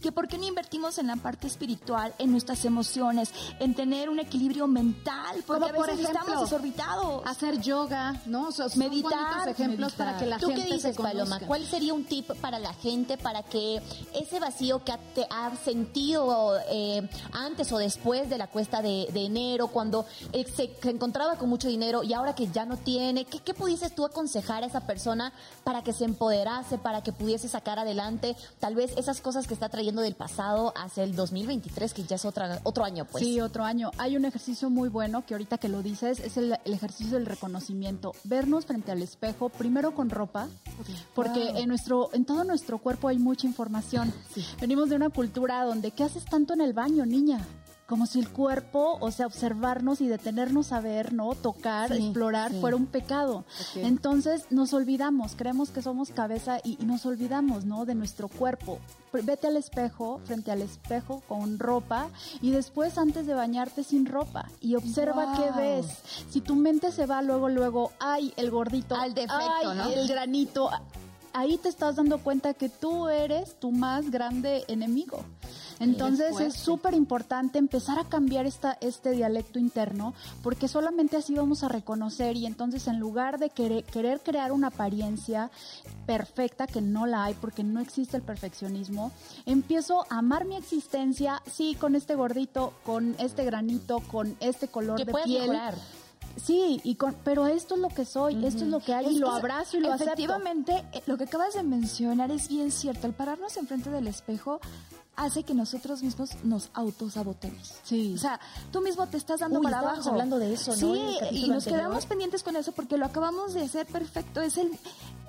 que ¿por qué no invertimos en la parte espiritual, en nuestras emociones? en tener un equilibrio mental, porque a veces estamos desorbitados. Hacer yoga, ¿no? meditar. ejemplos para que la ¿Tú gente qué dices, Paloma? ¿Cuál sería un tip para la gente para que ese vacío que te ha sentido eh, antes o después de la cuesta de, enero, cuando eh, se, encontraba con mucho dinero y ahora que ya no tiene, ¿qué, ¿qué pudieses tú aconsejar a esa persona para que se empoderase, para que pudiese sacar adelante tal vez esas cosas que está trayendo del pasado hacia el 2023, que ya es otra, otro año? Pues. Sí, otro año. Hay un ejercicio muy bueno que ahorita que lo dices es el, ejercicio del reconocimiento. Vernos frente al espejo, primero con ropa, porque en nuestro, en todo nuestro cuerpo hay mucha información. Venimos de una cultura donde ¿qué haces tanto en el baño, niña? Como si el cuerpo, o sea, observarnos y detenernos a ver, ¿no? Tocar, explorar, fuera un pecado. Entonces nos olvidamos, creemos que somos cabeza y, nos olvidamos, ¿no? De nuestro cuerpo. Vete al espejo, frente al espejo con ropa y después antes de bañarte sin ropa y observa qué ves. Si tu mente se va luego, luego, ay, el gordito, al defecto, ¿no? El granito, ahí te estás dando cuenta que tú eres tu más grande enemigo. Entonces es súper importante empezar a cambiar esta, este dialecto interno porque solamente así vamos a reconocer y entonces en lugar de querer, querer crear una apariencia perfecta, que no la hay porque no existe el perfeccionismo, empiezo a amar mi existencia, sí, con este gordito, con este granito, con este color de piel. Sí, y con, pero esto es lo que soy, esto es lo que hay y lo abrazo y lo acepto. Efectivamente, eh, lo que acabas de mencionar es bien cierto. Al pararnos enfrente del espejo, hace que nosotros mismos nos autosabotemos. Sí. O sea, tú mismo te estás dando para abajo. hablando de eso, ¿no? Sí, y nos quedamos pendientes con eso porque lo acabamos de hacer perfecto. Es el,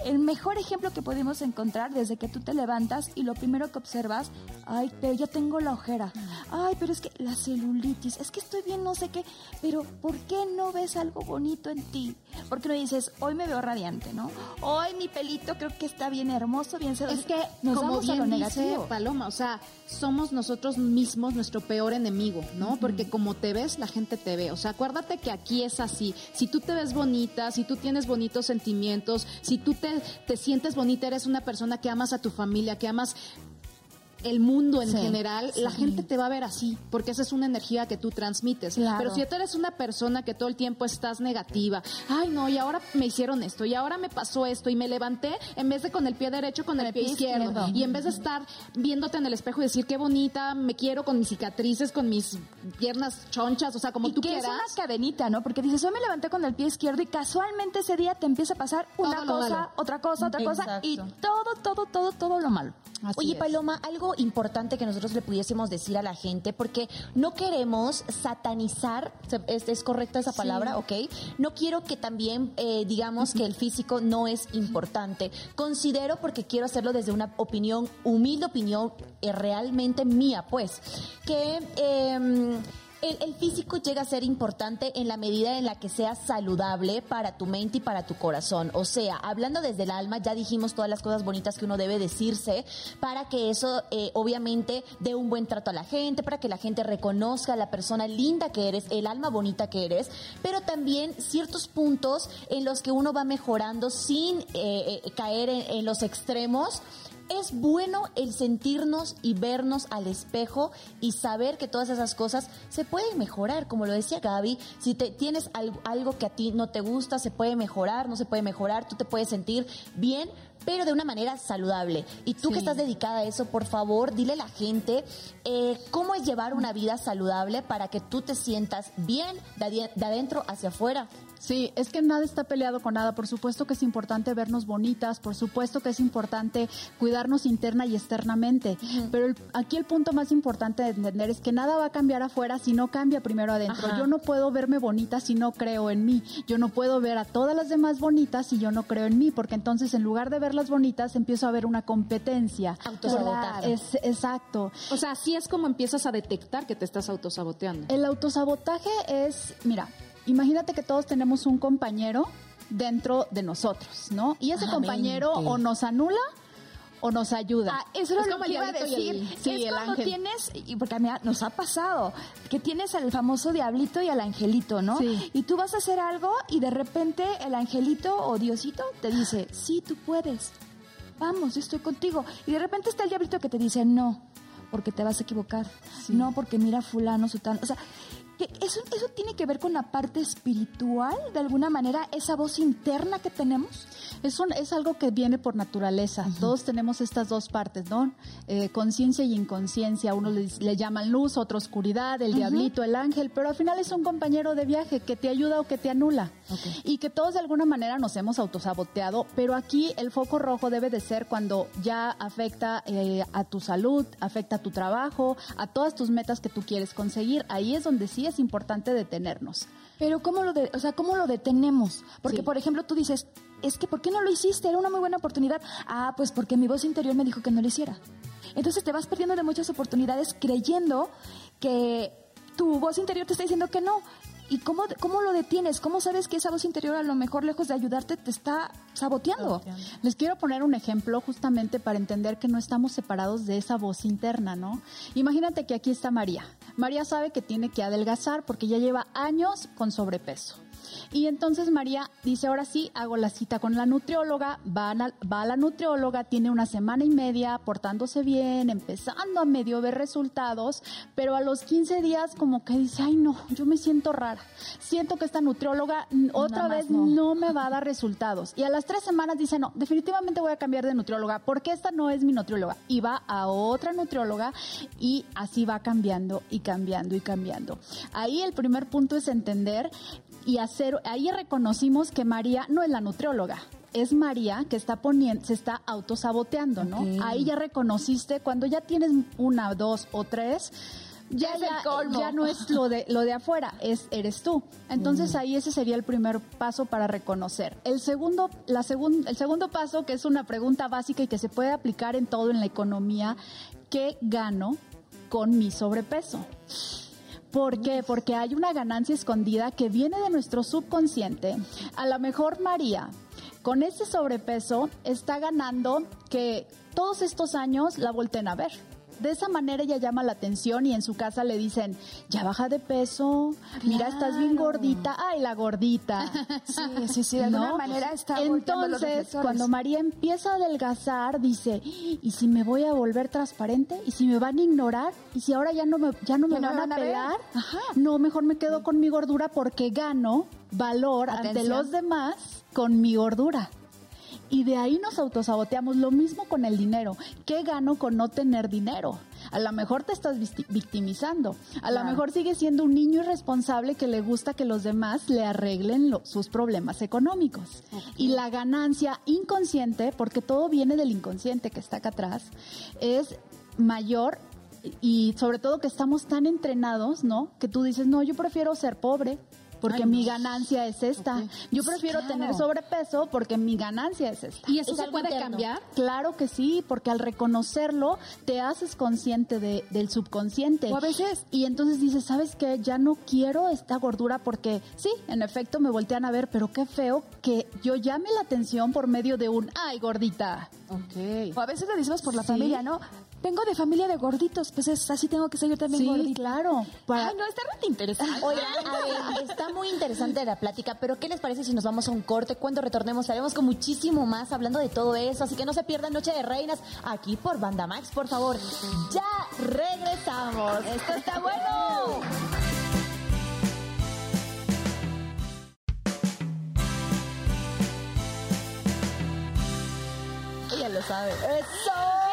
el mejor ejemplo que podemos encontrar desde que tú te levantas y lo primero que observas, ay, pero ya tengo la ojera. Ay, pero es que la celulitis, es que estoy bien no sé qué, pero ¿por qué no ves algo bonito en ti? Porque no dices, hoy me veo radiante, ¿no? Hoy mi pelito creo que está bien hermoso, bien sedoso. Es que, nos como bien a lo negativo. Paloma, o sea, somos nosotros mismos nuestro peor enemigo, ¿no? Porque como te ves, la gente te ve. O sea, acuérdate que aquí es así. Si tú te ves bonita, si tú tienes bonitos sentimientos, si tú te, te sientes bonita, eres una persona que amas a tu familia, que amas el mundo en general, la gente te va a ver así, porque esa es una energía que tú transmites. Pero si tú eres una persona que todo el tiempo estás negativa, ay no, y ahora me hicieron esto, y ahora me pasó esto, y me levanté, en vez de con el pie derecho, con el, pie, izquierdo. Y en vez de estar viéndote en el espejo y decir qué bonita, me quiero con mis cicatrices, con mis piernas chonchas, o sea, como tú quieras. Es una cadenita, ¿no? Porque dices, hoy me levanté con el pie izquierdo y casualmente ese día te empieza a pasar una cosa, otra cosa, otra cosa, y todo, todo, todo, todo lo malo. Oye, Paloma, algo importante que nosotros le pudiésemos decir a la gente, porque no queremos satanizar, ¿es, correcta esa palabra? Ok. No quiero que también eh, digamos que el físico no es importante. Considero, porque quiero hacerlo desde una opinión, humilde opinión, eh, realmente mía, pues, que... Eh, el, físico llega a ser importante en la medida en la que sea saludable para tu mente y para tu corazón. O sea, hablando desde el alma, ya dijimos todas las cosas bonitas que uno debe decirse para que eso eh, obviamente dé un buen trato a la gente, para que la gente reconozca a la persona linda que eres, el alma bonita que eres, pero también ciertos puntos en los que uno va mejorando sin eh, eh, caer en los extremos es bueno el sentirnos y vernos al espejo y saber que todas esas cosas se pueden mejorar, como lo decía Gaby, si te, tienes algo, que a ti no te gusta, se puede mejorar, no se puede mejorar, tú te puedes sentir bien, pero de una manera saludable. Y tú que estás dedicada a eso, por favor, dile a la gente eh, cómo es llevar una vida saludable para que tú te sientas bien de adentro hacia afuera. Sí, es que nada está peleado con nada. Por supuesto que es importante vernos bonitas, por supuesto que es importante cuidarnos interna y externamente. Pero aquí el punto más importante de entender es que nada va a cambiar afuera si no cambia primero adentro. Yo no puedo verme bonita si no creo en mí. Yo no puedo ver a todas las demás bonitas si yo no creo en mí, porque entonces en lugar de verlas bonitas empiezo a ver una competencia. Autosabotaje. Es, exacto. O sea, así es como empiezas a detectar que te estás autosaboteando. El autosabotaje es, mira, imagínate que todos tenemos un compañero dentro de nosotros, ¿no? Y ese compañero o nos anula o nos ayuda. Ah, eso es, lo que iba a decir. sí, es cuando tienes, y porque a mí nos ha pasado, que tienes al famoso diablito y al angelito, ¿no? Sí. Y tú vas a hacer algo y de repente el angelito o Diosito te dice, sí, tú puedes. Vamos, yo estoy contigo. Y de repente está el diablito que te dice, no, porque te vas a equivocar. No, porque mira fulano, sutano. O sea, eso, eso tiene que ver con la parte espiritual, de alguna manera, esa voz interna que tenemos. Es, es algo que viene por naturaleza. Todos tenemos estas dos partes, ¿no? Eh, conciencia y inconsciencia. Uno le, le, llaman luz, otro oscuridad, el diablito, el ángel, pero al final es un compañero de viaje que te ayuda o que te anula. Y que todos de alguna manera nos hemos autosaboteado, pero aquí el foco rojo debe de ser cuando ya afecta eh, a tu salud, afecta a tu trabajo, a todas tus metas que tú quieres conseguir. Ahí es donde sí es importante detenernos. Pero ¿cómo lo, de, o sea, ¿cómo lo detenemos? Porque, por ejemplo, tú dices, es que ¿por qué no lo hiciste? Era una muy buena oportunidad. Ah, pues porque mi voz interior me dijo que no lo hiciera. Entonces te vas perdiendo de muchas oportunidades creyendo que tu voz interior te está diciendo que no. ¿Y cómo, cómo lo detienes? ¿Cómo sabes que esa voz interior a lo mejor lejos de ayudarte te está saboteando? Les quiero poner un ejemplo justamente para entender que no estamos separados de esa voz interna, ¿no? Imagínate que aquí está María. María sabe que tiene que adelgazar porque ya lleva años con sobrepeso. Y entonces María dice, ahora sí, hago la cita con la nutrióloga, va a, va a la nutrióloga, tiene una semana y media portándose bien, empezando a medio ver resultados, pero a los 15 días como que dice, ay no, yo me siento rara, siento que esta nutrióloga otra vez no. me va a dar resultados. Y a las tres semanas dice, no, definitivamente voy a cambiar de nutrióloga, porque esta no es mi nutrióloga. Y va a otra nutrióloga y así va cambiando y cambiando y cambiando. Ahí el primer punto es entender y hacer, ahí reconocimos que María no es la nutrióloga, es María que está poniendo, se está autosaboteando, ¿no? Ahí ya reconociste, cuando ya tienes una, dos o tres, ya, ya, no es lo de, lo de afuera, es, eres tú. Entonces mm. ahí ese sería el primer paso para reconocer. El segundo, la el segundo paso, que es una pregunta básica y que se puede aplicar en todo en la economía, ¿qué gano con mi sobrepeso? ¿Por qué? Porque hay una ganancia escondida que viene de nuestro subconsciente. A lo mejor María, con ese sobrepeso, está ganando que todos estos años la volten a ver. De esa manera ella llama la atención y en su casa le dicen, ya baja de peso, mira, estás bien gordita, ay, la gordita. Sí, sí, sí, de alguna manera está Entonces, cuando María empieza a adelgazar, dice, ¿y si me voy a volver transparente? ¿Y si me van a ignorar? ¿Y si ahora ya no me, ya no me van, a pelar? No, mejor me quedo con mi gordura porque gano valor ante los demás con mi gordura. Y de ahí nos autosaboteamos. Lo mismo con el dinero. ¿Qué gano con no tener dinero? A lo mejor te estás victimizando. A lo mejor sigues siendo un niño irresponsable que le gusta que los demás le arreglen sus problemas económicos. Y la ganancia inconsciente, porque todo viene del inconsciente que está acá atrás, es mayor y sobre todo que estamos tan entrenados, ¿no? Que tú dices, no, yo prefiero ser pobre, porque mi ganancia es esta. Yo prefiero tener sobrepeso porque mi ganancia es esta. ¿Y eso se puede cambiar? Claro que sí, porque al reconocerlo te haces consciente de, del subconsciente. O a veces. Y entonces dices, ¿sabes qué? Ya no quiero esta gordura porque sí, en efecto me voltean a ver, pero qué feo que yo llame la atención por medio de un, ay, gordita. Ok. O a veces lo decimos por la familia, ¿no? Vengo de familia de gorditos, pues es, así tengo que ser yo también sí, claro. Ay, no, está muy interesante. Oigan, a ver, está muy interesante la plática, pero ¿qué les parece si nos vamos a un corte? Cuando retornemos haremos con muchísimo más hablando de todo eso, así que no se pierdan Noche de Reinas aquí por Banda Max, por favor. Ya regresamos. Esto está bueno. Ella lo sabe. ¡Eso!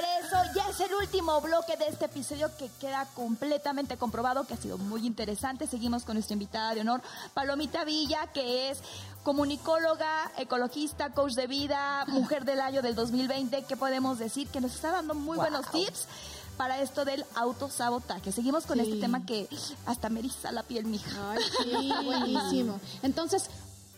Regreso. Ya es el último bloque de este episodio que queda completamente comprobado que ha sido muy interesante. Seguimos con nuestra invitada de honor, Palomita Villa, que es comunicóloga, ecologista, coach de vida, mujer del año del 2020. ¿Qué podemos decir? Que nos está dando muy buenos tips para esto del autosabotaje. Seguimos con este tema que hasta me eriza la piel, mija. Ay, sí, buenísimo. Entonces,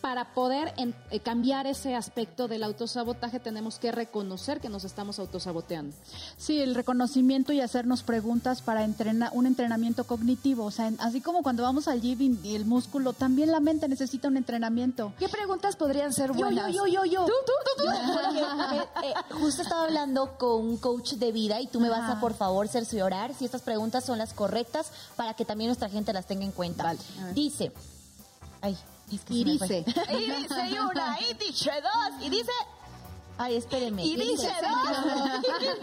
para poder eh, cambiar ese aspecto del autosabotaje tenemos que reconocer que nos estamos autosaboteando. Sí, el reconocimiento y hacernos preguntas para entrenar un entrenamiento cognitivo, o sea, así como cuando vamos al gym y el músculo, también la mente necesita un entrenamiento. ¿Qué preguntas podrían ser buenas? Yo, yo, yo, yo, Tú, tú, tú, eh, justo estaba hablando con un coach de vida y tú me vas a por favor cerciorar si estas preguntas son las correctas para que también nuestra gente las tenga en cuenta. Vale, Dice, ay, y dice. y dice una, y dice dos, y dice. Ay, espérenme. Y dice dos.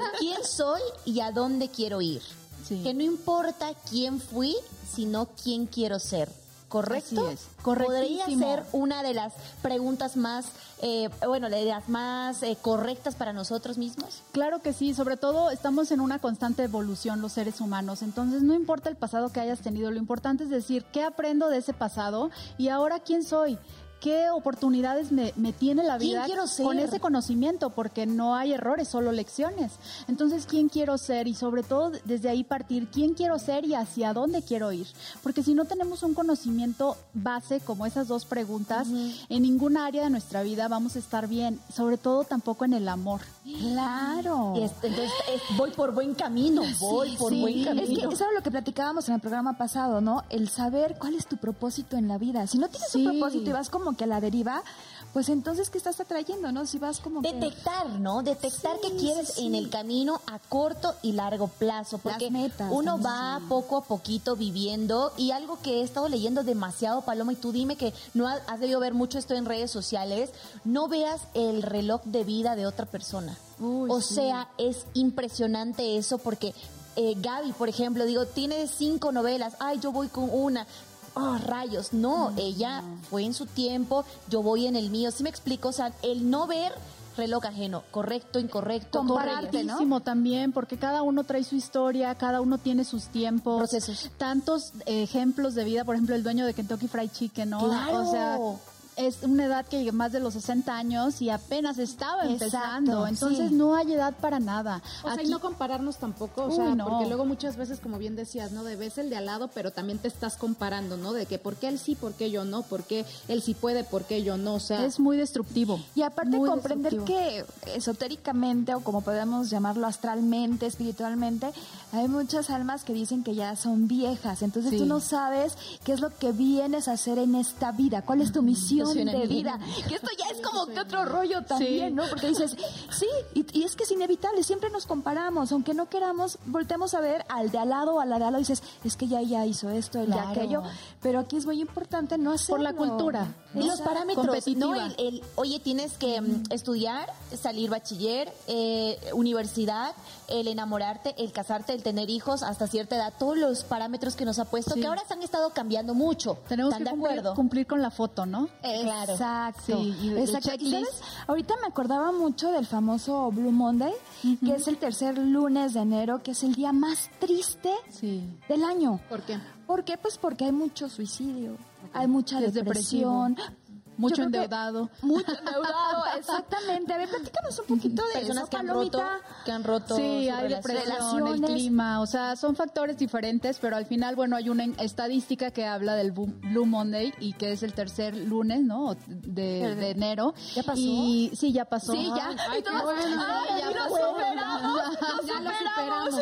¿Quién soy y a dónde quiero ir? Que no importa quién fui, sino quién quiero ser. ¿Correcto? es. Podría ser una de las preguntas más, eh, bueno, de las más eh, correctas para nosotros mismos. Claro que sí, sobre todo estamos en una constante evolución los seres humanos, entonces no importa el pasado que hayas tenido, lo importante es decir, ¿qué aprendo de ese pasado y ahora quién soy? Qué oportunidades me, tiene la vida con ese conocimiento, porque no hay errores, solo lecciones. Entonces, ¿quién quiero ser? Y sobre todo desde ahí partir, ¿quién quiero ser y hacia dónde quiero ir? Porque si no tenemos un conocimiento base como esas dos preguntas, en ninguna área de nuestra vida vamos a estar bien, sobre todo tampoco en el amor. Claro. entonces, voy por buen camino, voy por buen camino. Es que eso lo que platicábamos en el programa pasado, ¿no? El saber cuál es tu propósito en la vida. Si no tienes un propósito y vas como que a la deriva, pues entonces, ¿qué estás atrayendo, no? Si vas como Detectar, ¿no? Detectar qué quieres en el camino a corto y largo plazo. Porque uno va poco a poquito viviendo y algo que he estado leyendo demasiado, Paloma, y tú dime que no has debido ver mucho esto en redes sociales, no veas el reloj de vida de otra persona. o sea, es impresionante eso porque eh, Gaby, por ejemplo, digo, tiene cinco novelas, ay, yo voy con una, oh, rayos, no, ella fue en su tiempo, yo voy en el mío, ¿sí me explico? O sea, el no ver reloj ajeno, correcto, incorrecto, Comparadísimo también, porque cada uno trae su historia, cada uno tiene sus tiempos, procesos. Tantos ejemplos de vida, por ejemplo, el dueño de Kentucky Fried Chicken, ¿no? Claro. O sea, es una edad que más de los 60 años y apenas estaba empezando. Entonces no hay edad para nada. O sea, y no compararnos tampoco, o sea, porque luego muchas veces, como bien decías, ¿no? De ves el de al lado, pero también te estás comparando, ¿no? De que por qué él sí, por qué yo no, por qué él sí puede, por qué yo no, o sea. Es muy destructivo. Y aparte comprender que esotéricamente, o como podemos llamarlo astralmente, espiritualmente, hay muchas almas que dicen que ya son viejas. Entonces tú no sabes qué es lo que vienes a hacer en esta vida, cuál es tu misión de vida. Que esto ya es como que otro rollo también, ¿no? Porque dices, sí, y, es que es inevitable, siempre nos comparamos, aunque no queramos, volteamos a ver al de al lado o a la de al lado y dices, es que ya ya hizo esto, el de aquello, pero aquí es muy importante no hacerlo. Por la cultura. Y los parámetros, ¿no? El, oye, tienes que mm, estudiar, salir bachiller, eh, universidad, el enamorarte, el casarte, el tener hijos hasta cierta edad, todos los parámetros que nos ha puesto, que ahora se han estado cambiando mucho. Tenemos que cumplir, cumplir, con la foto, ¿no? Claro. Exacto. Exacto. Ahorita me acordaba mucho del famoso Blue Monday, que es el tercer lunes de enero, que es el día más triste del año. ¿Por qué? ¿Por qué? Pues porque hay mucho suicidio, hay mucha depresión, mucho endeudado. Mucho endeudado, exactamente. A ver, platícanos un poquito de Personas eso, que han roto, que han roto Sí, hay depresión, el clima, o sea, son factores diferentes, pero al final, bueno, hay una estadística que habla del Blue Monday y que es el tercer lunes, ¿no? De, enero. ¿Ya pasó? Y sí, ya pasó. Sí, ya. Ay, ya, lo superamos, ya lo superamos.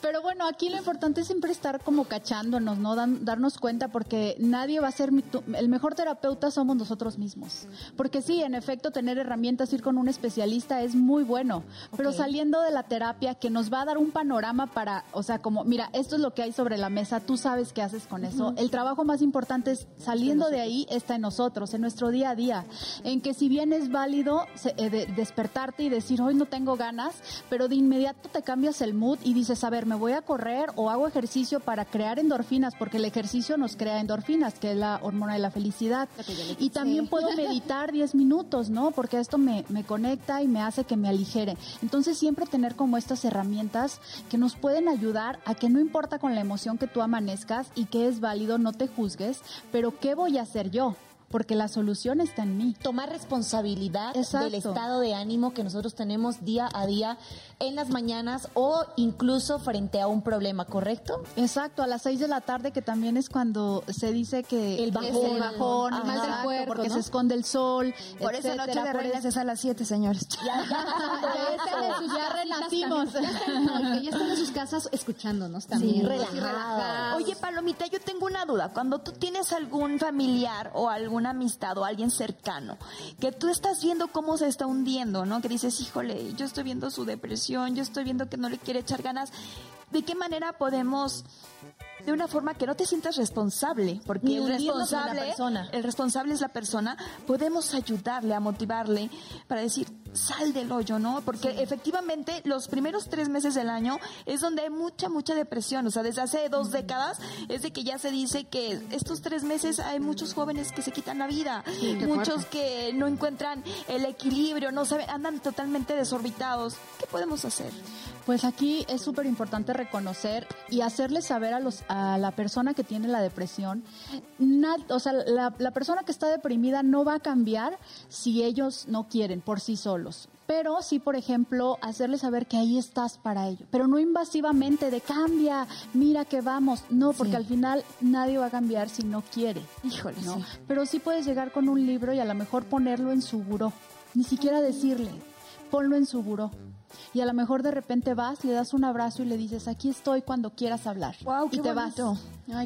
Pero bueno, aquí lo importante es siempre estar como cachándonos, ¿no? darnos cuenta porque nadie va a ser mi, el mejor terapeuta somos nosotros mismos. Porque sí, en efecto, tener herramientas, ir con un especialista es muy bueno, pero saliendo de la terapia que nos va a dar un panorama para, o sea, como, mira, esto es lo que hay sobre la mesa, tú sabes qué haces con eso. El trabajo más importante es saliendo de ahí está en nosotros, en nuestro día a día, en que si bien es válido eh, despertarte y decir, hoy no tengo ganas, pero de inmediato te cambias el mood y dices, a ver, me voy a correr o hago ejercicio para crear endorfinas, porque el ejercicio nos crea endorfinas, que es la hormona de la felicidad. Y también puedo meditar 10 minutos, ¿no? Porque esto me, me conecta y me hace que me aligere. Entonces siempre tener como estas herramientas que nos pueden ayudar a que no importa con la emoción que tú amanezcas y que es válido, no te juzgues, pero ¿qué voy a hacer yo? Porque la solución está en mí. Tomar responsabilidad del estado de ánimo que nosotros tenemos día a día en las mañanas o incluso frente a un problema, ¿correcto? Exacto, a las seis de la tarde que también es cuando se dice que el bajón, el bajón, el mal del cuerpo, porque se esconde el sol. Por eso Noche de Reyes es a las siete, señores. Ya, ya, renacimos. Ya están en sus casas escuchándonos también. Oye, Palomita, yo tengo una duda. Cuando tú tienes algún familiar o algún amistad o alguien cercano, que tú estás viendo cómo se está hundiendo, ¿no? Que dices, híjole, yo estoy viendo su depresión, yo estoy viendo que no le quiere echar ganas. ¿De qué manera podemos de una forma que no te sientas responsable, porque el responsable, el responsable es la persona, podemos ayudarle a motivarle para decir, sal del hoyo, ¿no? Porque efectivamente los primeros tres meses del año es donde hay mucha, mucha depresión. O sea, desde hace dos décadas es de que ya se dice que estos tres meses hay muchos jóvenes que se quitan la vida, muchos que no encuentran el equilibrio, no saben, andan totalmente desorbitados. ¿Qué podemos hacer? Pues aquí es súper importante reconocer y hacerle saber a, los, a la persona que tiene la depresión, o sea, la, la persona que está deprimida no va a cambiar si ellos no quieren por sí solos. Pero sí, por ejemplo, hacerle saber que ahí estás para ello, pero no invasivamente de cambia, mira que vamos, no, porque al final nadie va a cambiar si no quiere. Híjole, ¿no? Pero sí puedes llegar con un libro y a lo mejor ponerlo en su buró, ni siquiera decirle, ponlo en su buró y a lo mejor de repente vas, le das un abrazo y le dices, aquí estoy cuando quieras hablar. y te vas.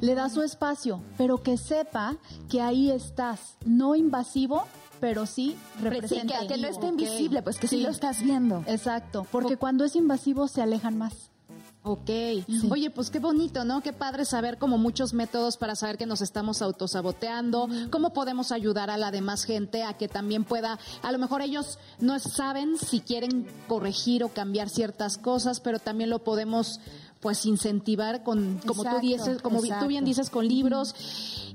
le das su espacio, pero que sepa que ahí estás, no invasivo, pero sí representativo. que, no esté invisible, pues que sí. lo estás viendo. Exacto, porque cuando es invasivo se alejan más. Ok. Oye, pues qué bonito, ¿no? Qué padre saber como muchos métodos para saber que nos estamos autosaboteando, cómo podemos ayudar a la demás gente a que también pueda, a lo mejor ellos no saben si quieren corregir o cambiar ciertas cosas, pero también lo podemos pues incentivar con, como tú dices, como tú bien dices, con libros.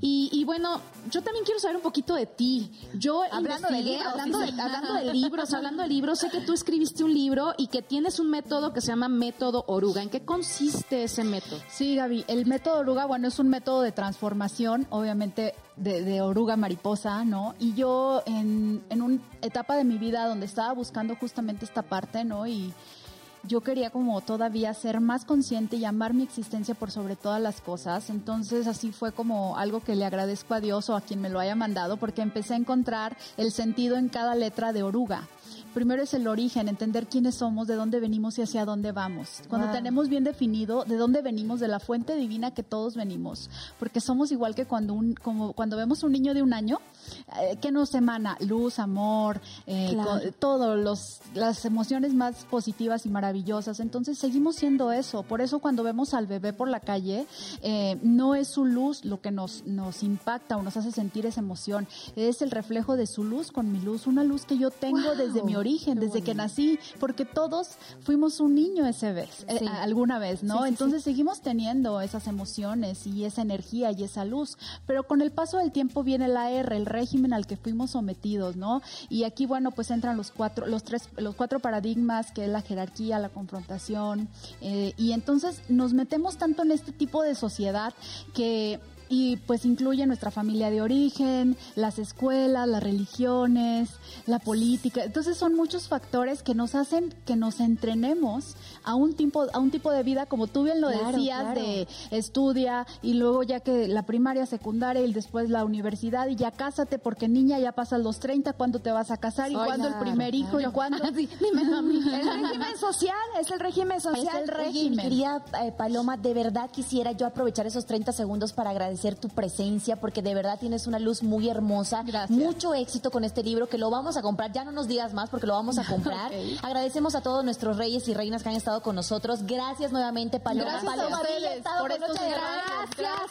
Y, bueno, yo también quiero saber un poquito de ti. Yo hablando de libros, hablando, de, hablando de libros, hablando de libros, sé que tú escribiste un libro y que tienes un método que se llama método oruga. ¿En qué consiste ese método? Sí, Gaby, el método oruga, bueno, es un método de transformación, obviamente de, de, oruga mariposa, ¿no? Y yo en, en una etapa de mi vida donde estaba buscando justamente esta parte, ¿no? Y yo quería como todavía ser más consciente y amar mi existencia por sobre todas las cosas. Entonces así fue como algo que le agradezco a Dios o a quien me lo haya mandado porque empecé a encontrar el sentido en cada letra de oruga primero es el origen, entender quiénes somos, de dónde venimos y hacia dónde vamos. Cuando tenemos bien definido de dónde venimos, de la fuente divina que todos venimos, porque somos igual que cuando un, como cuando vemos un niño de un año, eh, que nos emana luz, amor, eh, todo, los, las emociones más positivas y maravillosas. Entonces seguimos siendo eso. Por eso cuando vemos al bebé por la calle, eh, no es su luz lo que nos, nos impacta o nos hace sentir esa emoción, es el reflejo de su luz con mi luz, una luz que yo tengo desde mi origen, desde que nací, porque todos fuimos un niño ese vez, eh, alguna vez, ¿no? Entonces seguimos teniendo esas emociones y esa energía y esa luz, pero con el paso del tiempo viene la R, el régimen al que fuimos sometidos, ¿no? Y aquí, bueno, pues entran los cuatro, los tres, los cuatro paradigmas, que es la jerarquía, la confrontación, eh, y entonces nos metemos tanto en este tipo de sociedad que y pues incluye nuestra familia de origen, las escuelas, las religiones, la política. Entonces son muchos factores que nos hacen que nos entrenemos a un tipo a un tipo de vida como tú bien lo decías de estudia y luego ya que la primaria, secundaria y después la universidad y ya cásate porque niña ya pasas los 30, ¿cuándo te vas a casar y cuándo el primer hijo y cuándo? dime El régimen social, es el régimen social. Es el régimen. eh, Paloma, de verdad quisiera yo aprovechar esos 30 segundos para agradecer tu presencia porque de verdad tienes una luz muy hermosa. Gracias. Mucho éxito con este libro que lo vamos a comprar. Ya no nos digas más porque lo vamos a comprar. Agradecemos a todos nuestros reyes y reinas que han estado con nosotros. Gracias nuevamente, Paloma. Gracias Paloma, a ustedes por estos Gracias.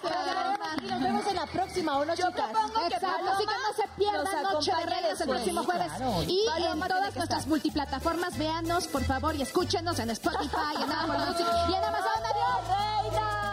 Y nos vemos en la próxima, ¿o no, Yo chicas? propongo que Paloma Así que no se pierdan Noche de Reyes el próximo jueves. Y en todas nuestras multiplataformas, véanos, por favor, y escúchenos en Spotify, en Apple Music y en Amazon. ¡Adiós!